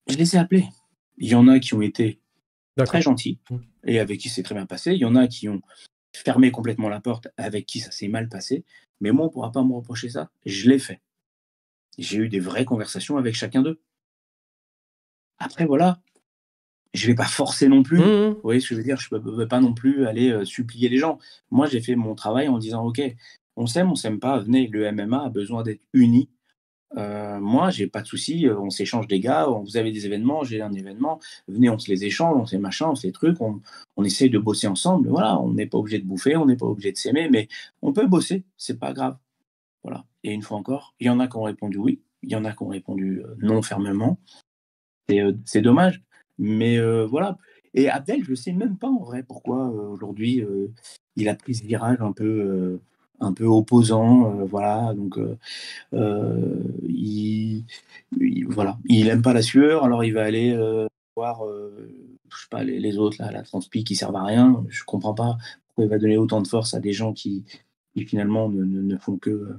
Je les ai appelés. Il y en a qui ont été très gentils Mm. et avec qui c'est très bien passé. Il y en a qui ont fermé complètement la porte, avec qui ça s'est mal passé. Mais moi, on ne pourra pas me reprocher ça. Je l'ai fait. J'ai eu des vraies conversations avec chacun d'eux. Après, voilà, je vais pas forcer non plus. Mhm. Vous voyez ce que je veux dire? Je ne peux pas non plus aller euh, supplier les gens. Moi, j'ai fait mon travail en disant, OK, on s'aime, on s'aime pas, venez, le MMA a besoin d'être uni. Euh, moi, j'ai pas de souci, euh, on s'échange des gars, on- vous avez des événements, j'ai un événement, venez, on se les échange, on fait machin, on fait trucs, on, on essaye de bosser ensemble. Voilà, on n'est pas obligé de bouffer, on n'est pas obligé de s'aimer, mais on peut bosser, c'est pas grave. Voilà. Et une fois encore, il y en a qui ont répondu oui, il y en a qui ont répondu euh, non fermement. Euh, c'est dommage, mais euh, voilà. Et Abdel, je sais même pas en vrai pourquoi euh, aujourd'hui il a pris ce virage un peu, un peu opposant. voilà, donc il, il- voilà, il aime pas la sueur, alors il va aller voir, je sais pas, les, autres là, la transpi qui servent à rien. Je comprends pas pourquoi il va donner autant de force à des gens qui, finalement ne, ne- ne font que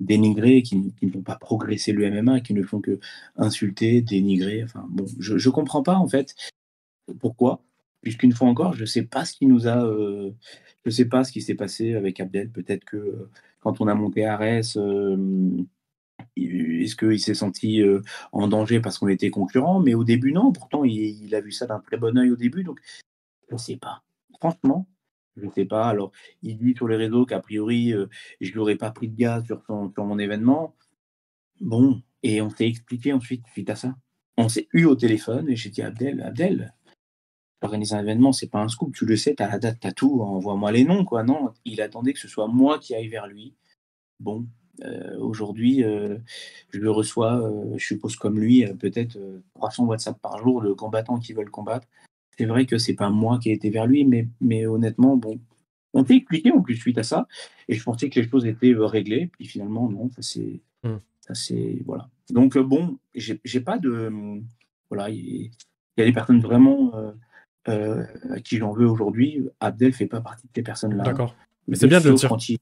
dénigrer, qui, ne font pas progresser le MMA, qui ne font que insulter, dénigrer. Enfin bon, je, je comprends pas en fait pourquoi, puisqu'une fois encore, je sais pas ce qui nous a, euh, je sais pas ce qui s'est passé avec Abdel. Peut-être que euh, quand on a monté Ares, euh, est-ce qu'il s'est senti euh, en danger parce qu'on était concurrents? Mais au début, non. Pourtant, il, il a vu ça d'un très bon œil au début. Donc, je ne sais pas. Franchement, je ne sais pas. Alors, il dit sur les réseaux qu'a priori, euh, je ne lui aurais pas pris de gaz sur, son- mon événement. Bon, et on s'est expliqué ensuite suite à ça. On s'est eu au téléphone et j'ai dit Abdel, Abdel, organiser un événement, c'est pas un scoop, tu le sais, t'as la date, t'as tout, envoie-moi les noms, quoi. Non, il attendait que ce soit moi qui aille vers lui. Bon, euh, aujourd'hui, euh, je le reçois, je suppose comme lui, peut-être euh, 300 WhatsApp par jour de combattants qui veulent combattre. C'est vrai que c'est pas moi qui ai été vers lui, mais, mais honnêtement, bon, on s'est expliqué en plus suite à ça, et je pensais que les choses étaient euh, réglées, puis finalement, non, ça c'est. Hmm. Ça c'est. Voilà. Donc, euh, bon, j'ai pas de. Voilà, il y a des personnes vraiment. euh, euh, à qui j'en veux aujourd'hui, Abdel fait pas partie de ces personnes-là. D'accord. Mais c'est bien de le dire. il-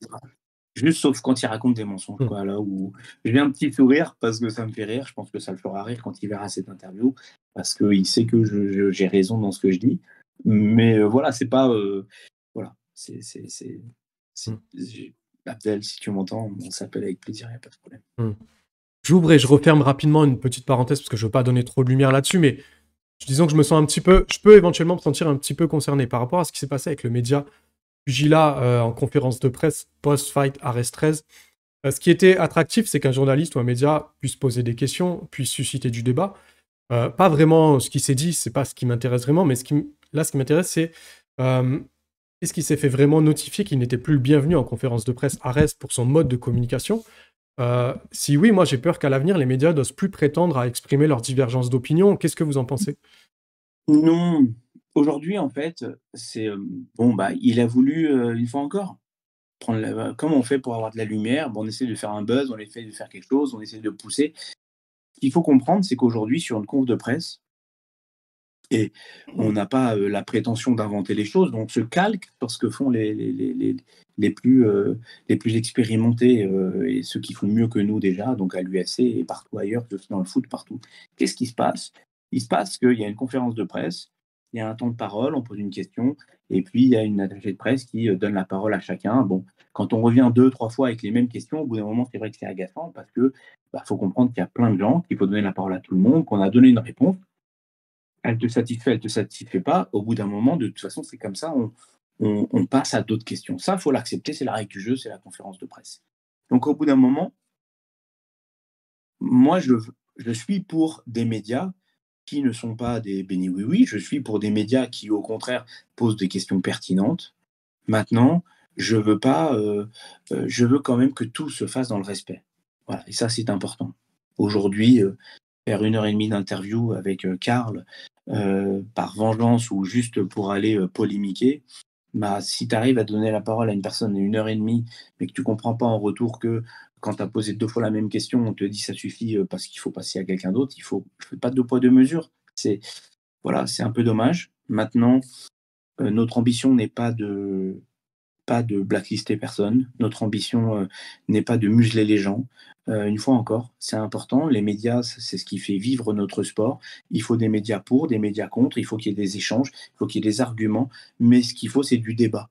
Juste sauf quand il raconte des mensonges, Hmm. quoi, là où j'ai un petit sourire parce que ça me fait rire. Je pense que ça le fera rire quand il verra cette interview parce qu'il sait que j'ai raison dans ce que je dis. Mais euh, voilà, c'est pas. euh, voilà, c'est. Hmm. Abdel, si tu m'entends, on s'appelle avec plaisir, il n'y a pas de problème. J'ouvre et je referme rapidement une petite parenthèse parce que je veux pas donner trop de lumière là-dessus, mais disons que je me sens un petit peu, je peux éventuellement me sentir un petit peu concerné par rapport à ce qui s'est passé avec le média Pugilat euh, en conférence de presse post-fight Ares 13. Euh, ce qui était attractif, c'est qu'un journaliste ou un média puisse poser des questions, puisse susciter du débat. Euh, pas vraiment ce qui s'est dit, c'est pas ce qui m'intéresse vraiment, mais là, ce qui m'intéresse, c'est est-ce qu'il s'est fait vraiment notifier qu'il n'était plus le bienvenu en conférence de presse Ares pour son mode de communication? Euh, Si oui, moi j'ai peur qu'à l'avenir, les médias n'osent plus prétendre à exprimer leurs divergences d'opinion. Qu'est-ce que vous en pensez? Non, aujourd'hui, en fait, c'est. bon, bah, il a voulu, une fois encore, prendre la- Comment on fait pour avoir de la lumière Bon, On essaie de faire un buzz, on essaie de faire quelque chose, on essaie de pousser. Ce qu'il faut comprendre, c'est qu'aujourd'hui, sur une conf de presse, et on n'a pas euh, la prétention d'inventer les choses, donc on se calque sur ce que font les, les, les, les, les plus, euh, les plus expérimentés euh, et ceux qui font mieux que nous déjà, donc à l'UFC et partout ailleurs, dans le foot, partout. Qu'est-ce qui se passe? Il se passe qu'il y a une conférence de presse, il y a un temps de parole, on pose une question, et puis il y a une attachée de presse qui euh, donne la parole à chacun. Bon, quand on revient deux, trois fois avec les mêmes questions, au bout d'un moment, c'est vrai que c'est agaçant parce que bah, faut comprendre qu'il y a plein de gens, qu'il faut donner la parole à tout le monde, qu'on a donné une réponse. Elle te satisfait, elle te satisfait pas. Au bout d'un moment, de toute façon, c'est comme ça, on, passe à d'autres questions. Ça, faut l'accepter, c'est la règle du jeu, c'est la conférence de presse. Donc, au bout d'un moment, moi, je suis pour des médias qui ne sont pas des béni oui oui, je suis pour des médias qui, au contraire, posent des questions pertinentes. Maintenant, je veux pas, euh, euh, je veux quand même que tout se fasse dans le respect. Voilà, et ça, c'est important. Aujourd'hui, euh, faire une heure et demie d'interview avec Karl par vengeance ou juste pour aller polémiquer, bah, si tu arrives à donner la parole à une personne une heure et demie, mais que tu comprends pas en retour que quand tu as posé deux fois la même question, on te dit ça suffit euh, parce qu'il faut passer à quelqu'un d'autre, il faut, pas de deux poids deux mesures. C'est voilà, c'est un peu dommage. Maintenant, euh, notre ambition n'est pas de pas de blacklister personne. Notre ambition euh, n'est pas de museler les gens. Une fois encore, c'est important. Les médias, c'est ce qui fait vivre notre sport. Il faut des médias pour, des médias contre. Il faut qu'il y ait des échanges, il faut qu'il y ait des arguments. Mais ce qu'il faut, c'est du débat.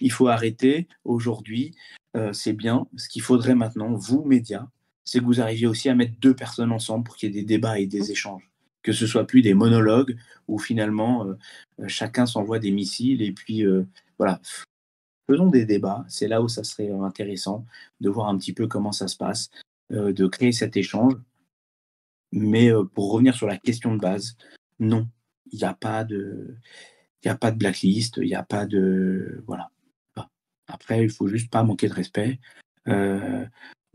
Il faut arrêter aujourd'hui. euh, c'est bien. Ce qu'il faudrait maintenant, vous, médias, c'est que vous arriviez aussi à mettre deux personnes ensemble pour qu'il y ait des débats et des échanges. Que ce soit plus des monologues où finalement euh, euh, chacun s'envoie des missiles et puis euh, voilà. Faisons des débats. C'est là où ça serait intéressant de voir un petit peu comment ça se passe, de créer cet échange. Mais pour revenir sur la question de base, non, il n'y a pas de, il y a pas de blacklist, il n'y a pas de, voilà. Après, il faut juste pas manquer de respect. Euh,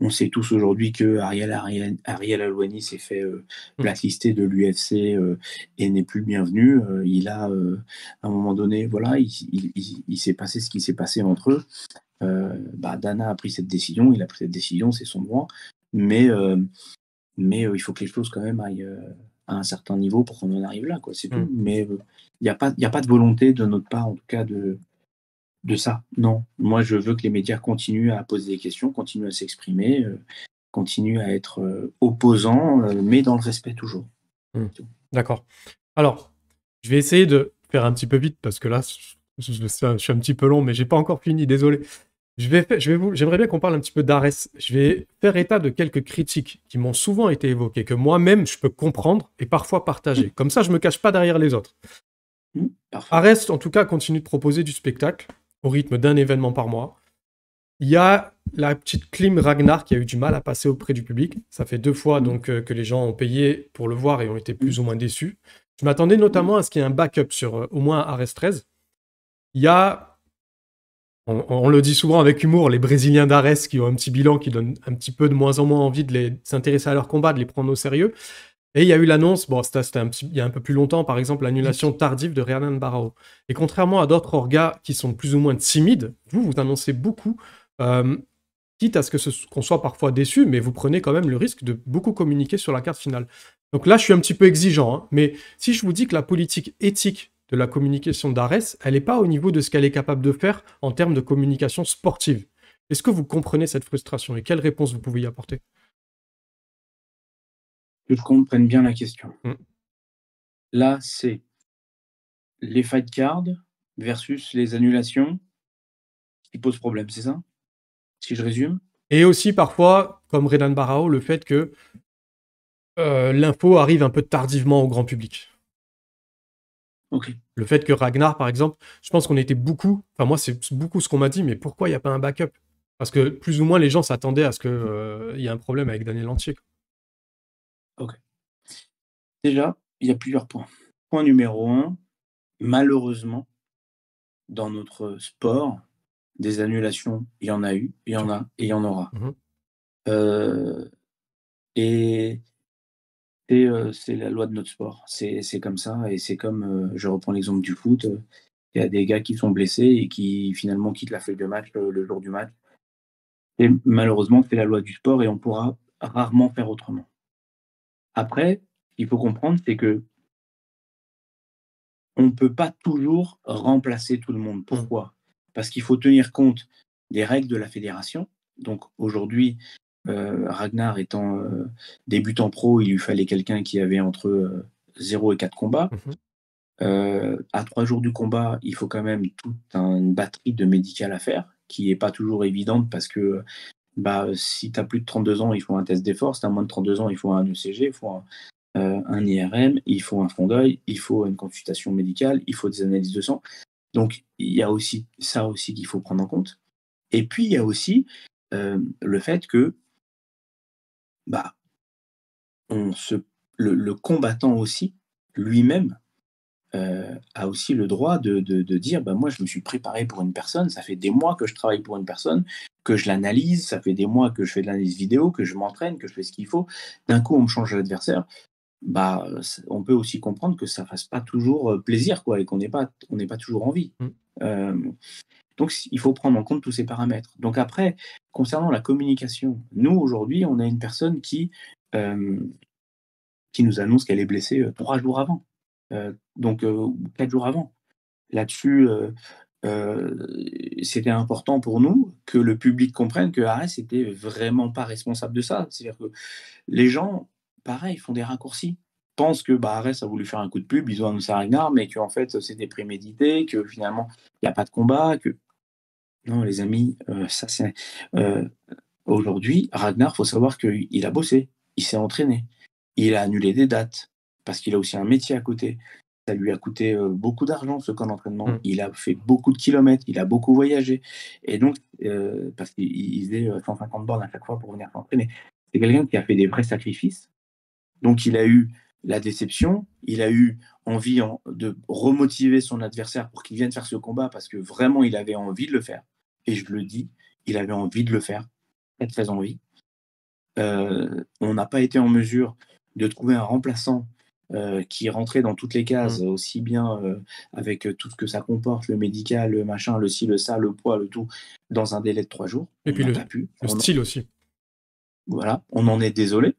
on sait tous aujourd'hui que Ariel, Ariel, Ariel Alouani s'est fait euh, blacklister de l'UFC euh, et n'est plus bienvenu. Euh, il a, à un moment donné, voilà, il, il- il- il s'est passé ce qui s'est passé entre eux. Bah, Dana a pris cette décision, il a pris cette décision, c'est son droit. Mais, mais il faut que les choses quand même aillent à un certain niveau pour qu'on en arrive là, quoi. C'est tout. Mm. Mais il n'y a, pas- il y a pas de volonté de notre part, en tout cas, de, de ça. Non. Moi, je veux que les médias continuent à poser des questions, continuent à s'exprimer, euh, continuent à être euh, opposants, euh, mais dans le respect toujours. D'accord. Alors, je vais essayer de faire un petit peu vite parce que là, je, je- je suis un petit peu long, mais j'ai pas encore fini, désolé. Je vais, je vais vous, j'aimerais bien qu'on parle un petit peu d'Ares. Je vais faire état de quelques critiques qui m'ont souvent été évoquées, que moi-même je peux comprendre et parfois partager. Comme ça, je me cache pas derrière les autres. Hmm. Ares, en tout cas, continue de proposer du spectacle au rythme d'un événement par mois. Il y a la petite Klim Ragnar qui a eu du mal à passer auprès du public. Ça fait deux fois donc euh, que les gens ont payé pour le voir et ont été plus ou moins déçus. Je m'attendais notamment à ce qu'il y ait un backup sur euh, au moins Ares 13. Il y a, on, on le dit souvent avec humour, les Brésiliens d'Ares qui ont un petit bilan qui donne un petit peu de moins en moins envie de s'intéresser à leur combat, de les prendre au sérieux. Et il y a eu l'annonce, bon, c'était il y a un peu plus longtemps, par exemple, l'annulation tardive de Renan Barao. Et contrairement à d'autres orgas qui sont plus ou moins timides, vous, vous annoncez beaucoup, euh, quitte à ce- qu'on soit parfois déçu, mais vous prenez quand même le risque de beaucoup communiquer sur la carte finale. Donc là, je suis un petit peu exigeant, hein, mais si je vous dis que la politique éthique de la communication d'Ares, elle n'est pas au niveau de ce qu'elle est capable de faire en termes de communication sportive. Est-ce que vous comprenez cette frustration et quelle réponse vous pouvez y apporter? Que je comprenne bien la question. Mm. Là, c'est les fight cards versus les annulations qui posent problème, c'est ça? Si je résume Et aussi parfois, comme Renan Barao, le fait que euh, l'info arrive un peu tardivement au grand public. Ok. Le fait que Ragnar, par exemple, je pense qu'on était beaucoup, enfin moi c'est beaucoup ce qu'on m'a dit, mais pourquoi il n'y a pas un backup? Parce que plus ou moins les gens s'attendaient à ce qu'il y ait un problème avec Daniel Lantier. Déjà, il y a plusieurs points. Point numéro un, malheureusement, dans notre sport, des annulations, il y en a eu, il y en a et il y en aura. Mhm. Euh, et et, euh, c'est la loi de notre sport. C'est comme ça. Et c'est comme, euh, je reprends l'exemple du foot, il y a des gars qui sont blessés et qui finalement quittent la feuille de match le jour du match. Et malheureusement, c'est la loi du sport et on pourra rarement faire autrement. Après, il faut comprendre, c'est que on ne peut pas toujours remplacer tout le monde. Pourquoi? Parce qu'il faut tenir compte des règles de la fédération. Donc aujourd'hui, euh, Ragnar étant euh, débutant pro, il lui fallait quelqu'un qui avait entre euh, 0 et 4 combats. Mhm. Euh, à trois jours du combat, il faut quand même toute une batterie de médical à faire, qui n'est pas toujours évidente parce que bah, si tu as plus de 32 ans, il faut un test d'effort. Si tu as moins de 32 ans, il faut un ECG, il faut un, euh, IRM, il faut un fond d'œil, il faut une consultation médicale, il faut des analyses de sang. Donc, il y a aussi ça aussi qu'il faut prendre en compte. Et puis, il y a aussi euh, le fait que bah, on se, le combattant aussi, lui-même, euh, a aussi le droit de, de, de dire bah, moi, je me suis préparé pour une personne, ça fait des mois que je travaille pour une personne, que je l'analyse, ça fait des mois que je fais de l'analyse vidéo, que je m'entraîne, que je fais ce qu'il faut. D'un coup, on me change l'adversaire. Bah, on peut aussi comprendre que ça fasse pas toujours euh, plaisir, quoi, et qu'on n'est pas, on n'est pas toujours en vie. Mm. Euh, donc, il faut prendre en compte tous ces paramètres. Donc après, concernant la communication, nous aujourd'hui, on a une personne qui euh, qui nous annonce qu'elle est blessée trois jours avant, donc euh, quatre jours avant. Là-dessus, euh, euh, c'était important pour nous que le public comprenne que Arès n'était vraiment pas responsable de ça. C'est-à-dire que les gens, pareil, font des raccourcis. Pensent que bah, Arès a voulu faire un coup de pub, ils ont annoncé Ragnar, mais qu'en fait c'était prémédité, que finalement il n'y a pas de combat. Non, les amis, euh, ça c'est. euh, Aujourd'hui, Ragnar, faut savoir qu'il a bossé, il s'est entraîné, il a annulé des dates, parce qu'il a aussi un métier à côté. Ça lui a coûté euh, beaucoup d'argent, ce camp d'entraînement. Mm. Il a fait beaucoup de kilomètres, il a beaucoup voyagé. Et donc, euh, parce qu'il il faisait euh, 150 bornes à chaque fois pour venir s'entraîner. C'est quelqu'un qui a fait des vrais sacrifices. Donc, il a eu la déception, il a eu envie en- de remotiver son adversaire pour qu'il vienne faire ce combat parce que vraiment, il avait envie de le faire. Et je le dis, il avait envie de le faire. Très, très envie. Euh, on n'a pas été en mesure de trouver un remplaçant euh, qui rentrait dans toutes les cases, aussi bien euh, avec euh, tout ce que ça comporte, le médical, le machin, le ci, le ça, le poids, le tout, dans un délai de trois jours. Et On puis le- pu. Style aussi. voilà, on en est désolé.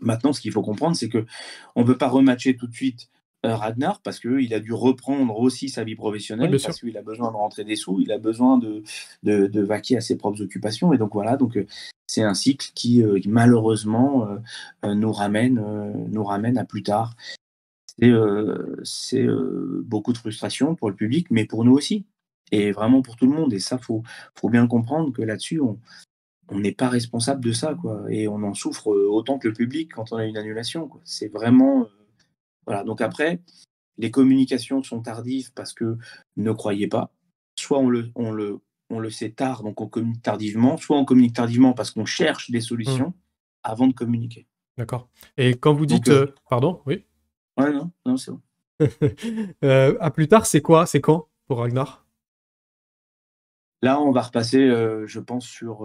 Maintenant, ce qu'il faut comprendre, c'est que on ne peut pas rematcher tout de suite Ragnar parce qu'il a dû reprendre aussi sa vie professionnelle, Oui, parce qu'il a besoin de rentrer des sous, il a besoin de, de, de vaquer à ses propres occupations. Et donc voilà, donc euh, c'est un cycle qui, euh, qui, malheureusement euh, euh, nous, ramène, euh, nous ramène à plus tard. C'est euh, euh, beaucoup de frustration pour le public, mais pour nous aussi. Et vraiment pour tout le monde. Et ça, il faut, faut bien comprendre que là-dessus, on, on n'est pas responsable de ça, quoi. Et on en souffre euh, autant que le public quand on a une annulation. quoi. C'est vraiment. Voilà. Donc après, les communications sont tardives parce que ne croyez pas. Soit on le, on le, on le sait tard, donc on communique tardivement, soit on communique tardivement parce qu'on cherche des solutions avant de communiquer. D'accord. Et quand vous Donc, dites. euh, euh, Pardon, oui. Ouais, non, non, c'est bon. Euh, à plus tard, c'est quoi C'est quand pour Ragnar? Là, on va repasser, je pense, sur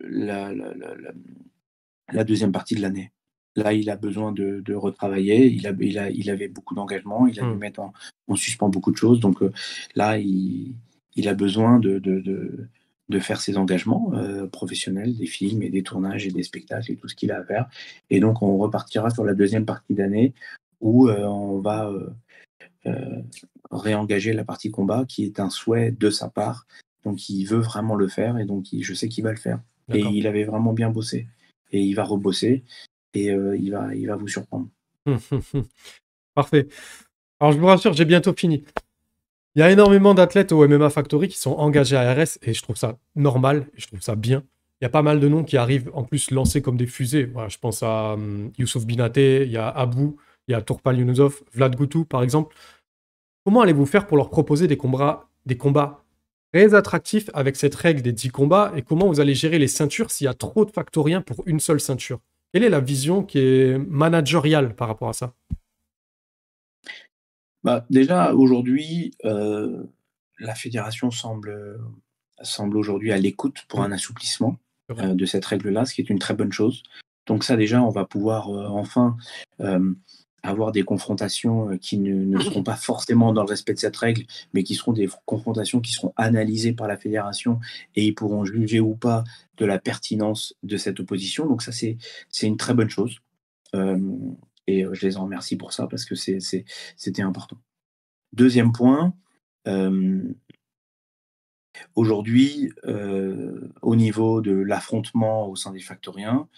la, la- la deuxième partie de l'année. Là, il a besoin de, de retravailler. Il, a, il, a, il avait beaucoup d'engagement. Il a dû Mm. mettre en, en suspens beaucoup de choses. Donc euh, là, il, il a besoin de, de, de, de faire ses engagements euh, professionnels, des films et des tournages et des spectacles et tout ce qu'il a à faire. Et donc, on repartira sur la deuxième partie d'année où euh, on va réengager la partie combat, qui est un souhait de sa part. Donc, il veut vraiment le faire et donc il- je sais qu'il va le faire. Et il avait vraiment bien bossé. Et il va rebosser et euh, il, va, il va vous surprendre. Parfait. Alors, je vous rassure, j'ai bientôt fini. Il y a énormément d'athlètes au MMA Factory qui sont engagés à RS et je trouve ça normal, je trouve ça bien. Il y a pas mal de noms qui arrivent en plus lancés comme des fusées. Je pense à hum, Youssouf Binaté, il y a Abou, il y a Tourpal Younusov, Vlad Goutou par exemple. Comment allez-vous faire pour leur proposer des combats, des combats très attractifs avec cette règle des 10 combats et comment vous allez gérer les ceintures s'il y a trop de factoriens pour une seule ceinture? Quelle est la vision qui est managériale par rapport à ça? Bah, déjà, aujourd'hui, euh, la fédération semble, semble aujourd'hui à l'écoute pour un assouplissement euh, de cette règle-là, ce qui est une très bonne chose. Donc ça, déjà, on va pouvoir euh, enfin avoir des confrontations euh, qui ne, ne seront pas forcément dans le respect de cette règle, mais qui seront des confrontations qui seront analysées par la fédération et ils pourront juger ou pas de la pertinence de cette opposition. Donc ça, c'est une très bonne chose. Euh, et euh, je les en remercie pour ça parce que c'était important. Deuxième point, euh, aujourd'hui, euh, au niveau de l'affrontement au sein des factoriens,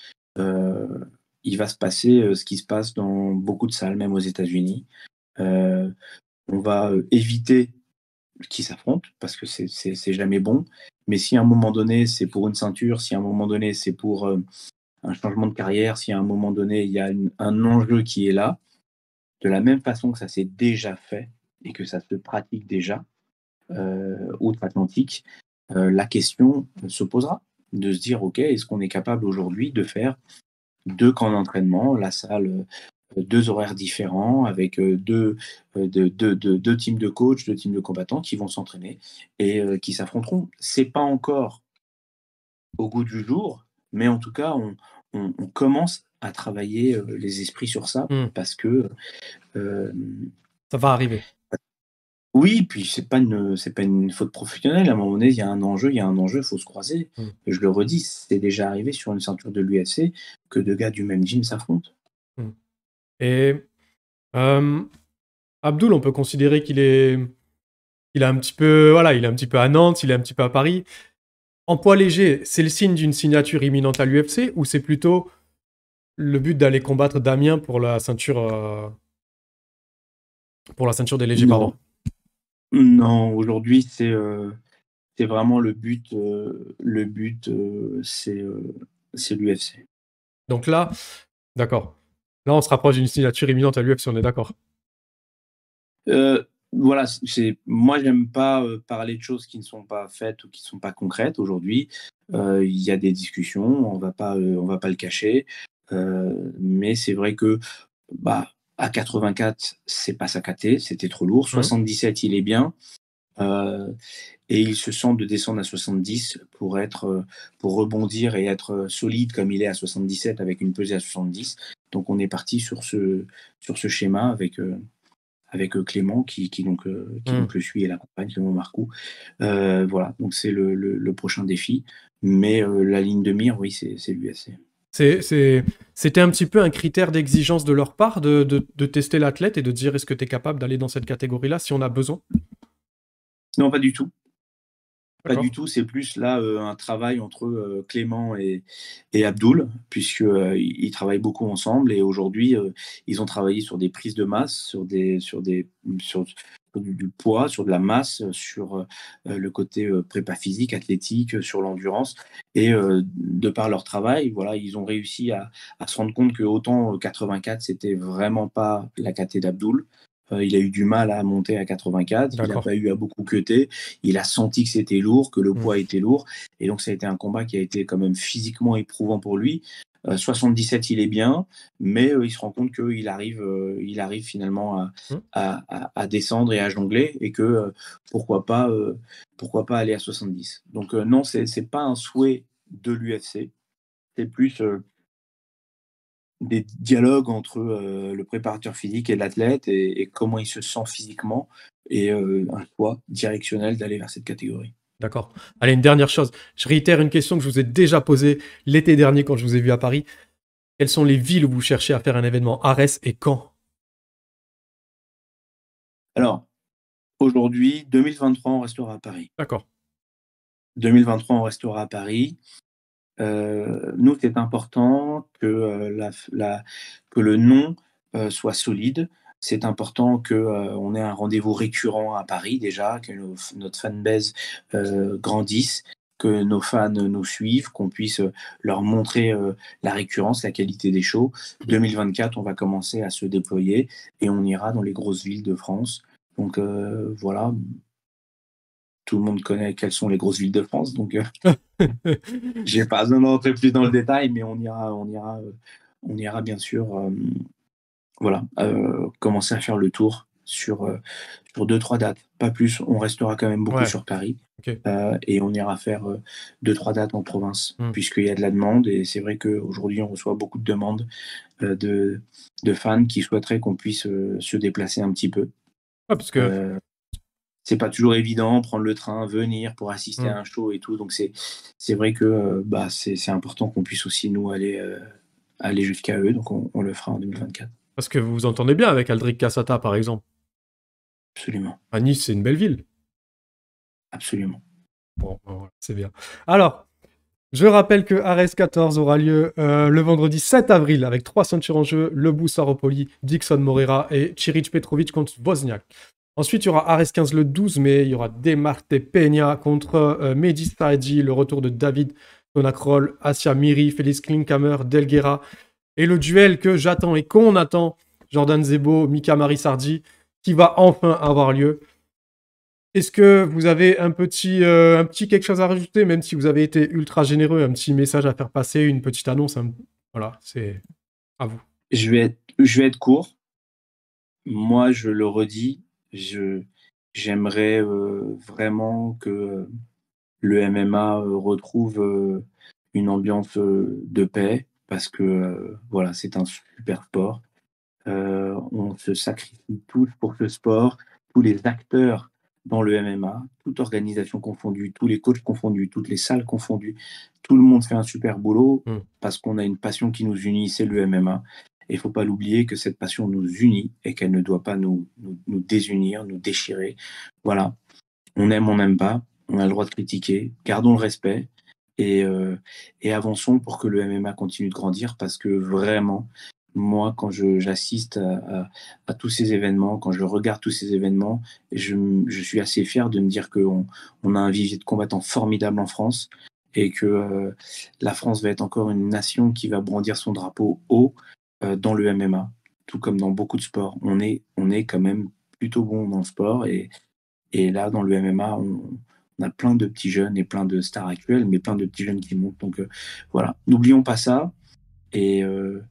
il va se passer euh, ce qui se passe dans beaucoup de salles, même aux États-Unis. Euh, on va euh, éviter qu'ils s'affrontent parce que c'est- jamais bon. Mais si à un moment donné c'est pour une ceinture, si à un moment donné c'est pour un changement de carrière, si à un moment donné il y a un enjeu qui est là, de la même façon que ça s'est déjà fait et que ça se pratique déjà outre-Atlantique, la question se posera de se dire ok, est-ce qu'on est capable aujourd'hui de faire deux camps d'entraînement, la salle, euh, deux horaires différents avec euh, deux, deux, deux- deux- teams de coachs, deux teams de combattants qui vont s'entraîner et euh, qui s'affronteront. C'est pas encore au goût du jour, mais en tout cas, on, on- on commence à travailler les esprits sur ça Mm. parce que euh, Ça va arriver. Oui, puis c'est pas une c'est pas une faute professionnelle. À un moment donné, il y a un enjeu, il y a un enjeu, il faut se croiser. Mm. Je le redis, c'est déjà arrivé sur une ceinture de l'UFC que deux gars du même gym s'affrontent. Et euh, Abdul, on peut considérer qu'il est Il est un petit peu, voilà, il est un petit peu à Nantes, il est un petit peu à Paris. En poids léger, c'est le signe d'une signature imminente à l'UFC ou c'est plutôt le but d'aller combattre Damien pour la ceinture, euh, pour la ceinture des légers, Non. pardon? Non, aujourd'hui, c'est euh, c'est vraiment le but. euh, le but, euh, c'est euh, c'est l'UFC. Donc là, d'accord. Là, on se rapproche d'une signature imminente à l'UFC, on est d'accord. Euh, voilà, c'est moi j'aime pas euh, parler de choses qui ne sont pas faites ou qui ne sont pas concrètes aujourd'hui. Euh, Il y a des discussions, on va pas euh, on va pas le cacher, Euh, mais c'est vrai que bah à 84 c'est pas saccadé, c'était trop lourd. 77 il est bien. Euh, et il se sent de descendre à 70 pour être euh, pour rebondir et être euh, solide comme il est à 77 avec une pesée à 70. Donc on est parti sur ce sur ce schéma avec euh, avec Clément qui, qui donc euh, qui donc le suit et l'accompagne Clément Marcoux. Voilà donc c'est le, le, le prochain défi. Mais la ligne de mire oui c'est c'est- C'était un petit peu un critère d'exigence de leur part de, de- de tester l'athlète et de dire est-ce que tu es capable d'aller dans cette catégorie-là si on a besoin? Non pas du tout. Pas du tout, c'est plus là euh, un travail entre euh, Clément et, et Abdoul, puisque euh, ils travaillent beaucoup ensemble et aujourd'hui ils ont travaillé sur des prises de masse, sur des sur des sur du, du poids, sur de la masse, sur euh, le côté euh, prépa physique, athlétique, sur l'endurance et euh, de par leur travail, voilà, ils ont réussi à, à se rendre compte que autant euh, 84 c'était vraiment pas la caté d'Abdoul. Euh, il a eu du mal à monter à 84, il n'a pas eu à beaucoup cutter, il a senti que c'était lourd, que le Mm. poids était lourd, et donc ça a été un combat qui a été quand même physiquement éprouvant pour lui. Euh, 77, il est bien, mais euh, il se rend compte qu'il arrive, euh, il arrive finalement à, Mm. à, à- à descendre et à jongler, et que euh, pourquoi pas, euh, pourquoi pas aller à 70. Donc euh, non, c'est c'est pas un souhait de l'UFC, c'est plus euh, des dialogues entre euh, le préparateur physique et l'athlète et, et comment il se sent physiquement et euh, un choix directionnel d'aller vers cette catégorie. D'accord. Allez, une dernière chose. Je réitère une question que je vous ai déjà posée l'été dernier quand je vous ai vu à Paris. Quelles sont les villes où vous cherchez à faire un événement? Ares et quand? Alors, aujourd'hui, 2023, on restera à Paris. D'accord. 2023, on restera à Paris. Euh, nous, c'est important que, euh, la, la- que le nom euh, soit solide. C'est important qu'on ait un rendez-vous récurrent à Paris déjà, que nos- notre fanbase euh, grandisse, que nos fans nous suivent, qu'on puisse euh, leur montrer euh, la récurrence, la qualité des shows. 2024, on va commencer à se déployer et on ira dans les grosses villes de France. Donc euh, voilà, tout le monde connaît quelles sont les grosses villes de France, donc euh, j'ai pas besoin d'entrer plus dans le détail, mais on ira, on ira, euh, on ira bien sûr, euh, voilà, euh, commencer à faire le tour sur euh, sur deux trois dates, pas plus. On restera quand même beaucoup Ouais. sur Paris euh, et on ira faire euh, deux trois dates en province, Mm. puisqu'il y a de la demande et c'est vrai qu'aujourd'hui on reçoit beaucoup de demandes de de fans qui souhaiteraient qu'on puisse se déplacer un petit peu. Parce que c'est pas toujours évident prendre le train, venir pour assister Mm. à un show et tout. Donc c'est c'est vrai que euh, bah c'est c'est important qu'on puisse aussi nous aller euh, aller jusqu'à eux. Donc on, on le fera en 2024. Parce que vous vous entendez bien avec Aldric Cassata, par exemple. Absolument, À Nice, c'est une belle ville. absolument. Bon, ben voilà, c'est bien. Alors, je rappelle que Ares 14 aura lieu euh, le vendredi 7 avril avec trois ceintures en jeu, Lebu Saropoli, Dixon Moreira et Chiric Petrovic contre Wozniak. Ensuite, il y aura Ares 15 le 12 mai, il y aura Demarte Peña contre euh, Mehdi Saadji, le retour de David Tonakrol, Asia Miri, Félix Klinkhammer, Delguera, et le duel que j'attends et qu'on attend, Jordan Zebo, Mika Marisardi, qui va enfin avoir lieu. Est-ce que vous avez un petit, euh, un petit quelque chose à rajouter, même si vous avez été ultra généreux, un petit message à faire passer, une petite annonce Voilà, c'est à vous. Je vais être court. Moi, je le redis, je j'aimerais euh, vraiment que euh, le MMA retrouve une ambiance de paix parce que euh, voilà, c'est un super sport. Euh, on se sacrifie tous pour ce sport, tous les acteurs dans le MMA, toute organisation confondue, tous les coachs confondus, toutes les salles confondues, tout le monde fait un super boulot Mm. parce qu'on a une passion qui nous unit, c'est le MMA. Et il faut pas l'oublier que cette passion nous unit et qu'elle ne doit pas nous, nous, nous désunir, nous déchirer. Voilà. on aime, on n'aime pas, on a le droit de critiquer, gardons le respect et, euh, et avançons pour que le MMA continue de grandir parce que vraiment, moi, quand j'assiste à, tous ces événements, quand je regarde tous ces événements, je, je suis assez fier de me dire qu'on on a un vivier de combattants formidable en France et que euh, la France va être encore une nation qui va brandir son drapeau haut euh, dans le MMA, tout comme dans beaucoup de sports. On est, on est quand même plutôt bon dans le sport et, et là, dans le MMA, on, on a plein de petits jeunes et plein de stars actuelles, mais plein de petits jeunes qui montent. Donc euh, voilà, n'oublions pas ça. Et, euh,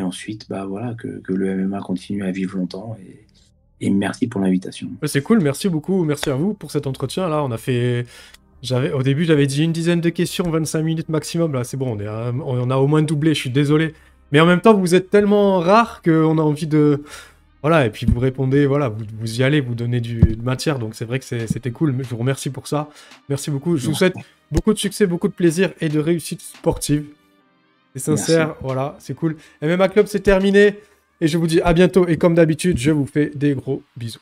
ensuite, bah voilà, que, le MMA continue à vivre longtemps. Et, merci pour l'invitation. C'est cool, merci beaucoup, merci à vous pour cet entretien. Là, on a fait. Au début, j'avais dit une dizaine de questions, 25 minutes maximum. Là, c'est bon, on, est on a au moins doublé, je suis désolé. Mais en même temps, vous êtes tellement rare qu'on a envie de. Voilà, et puis vous répondez, voilà, vous, vous y allez, vous donnez du, de matière. Donc c'est vrai que c'était cool. Je vous remercie pour ça. Merci beaucoup. Je vous souhaite beaucoup de succès, beaucoup de plaisir et de réussite sportive. C'est sincère, voilà, c'est cool. MMA Club, c'est terminé. Et je vous dis à bientôt. Et comme d'habitude, je vous fais des gros bisous.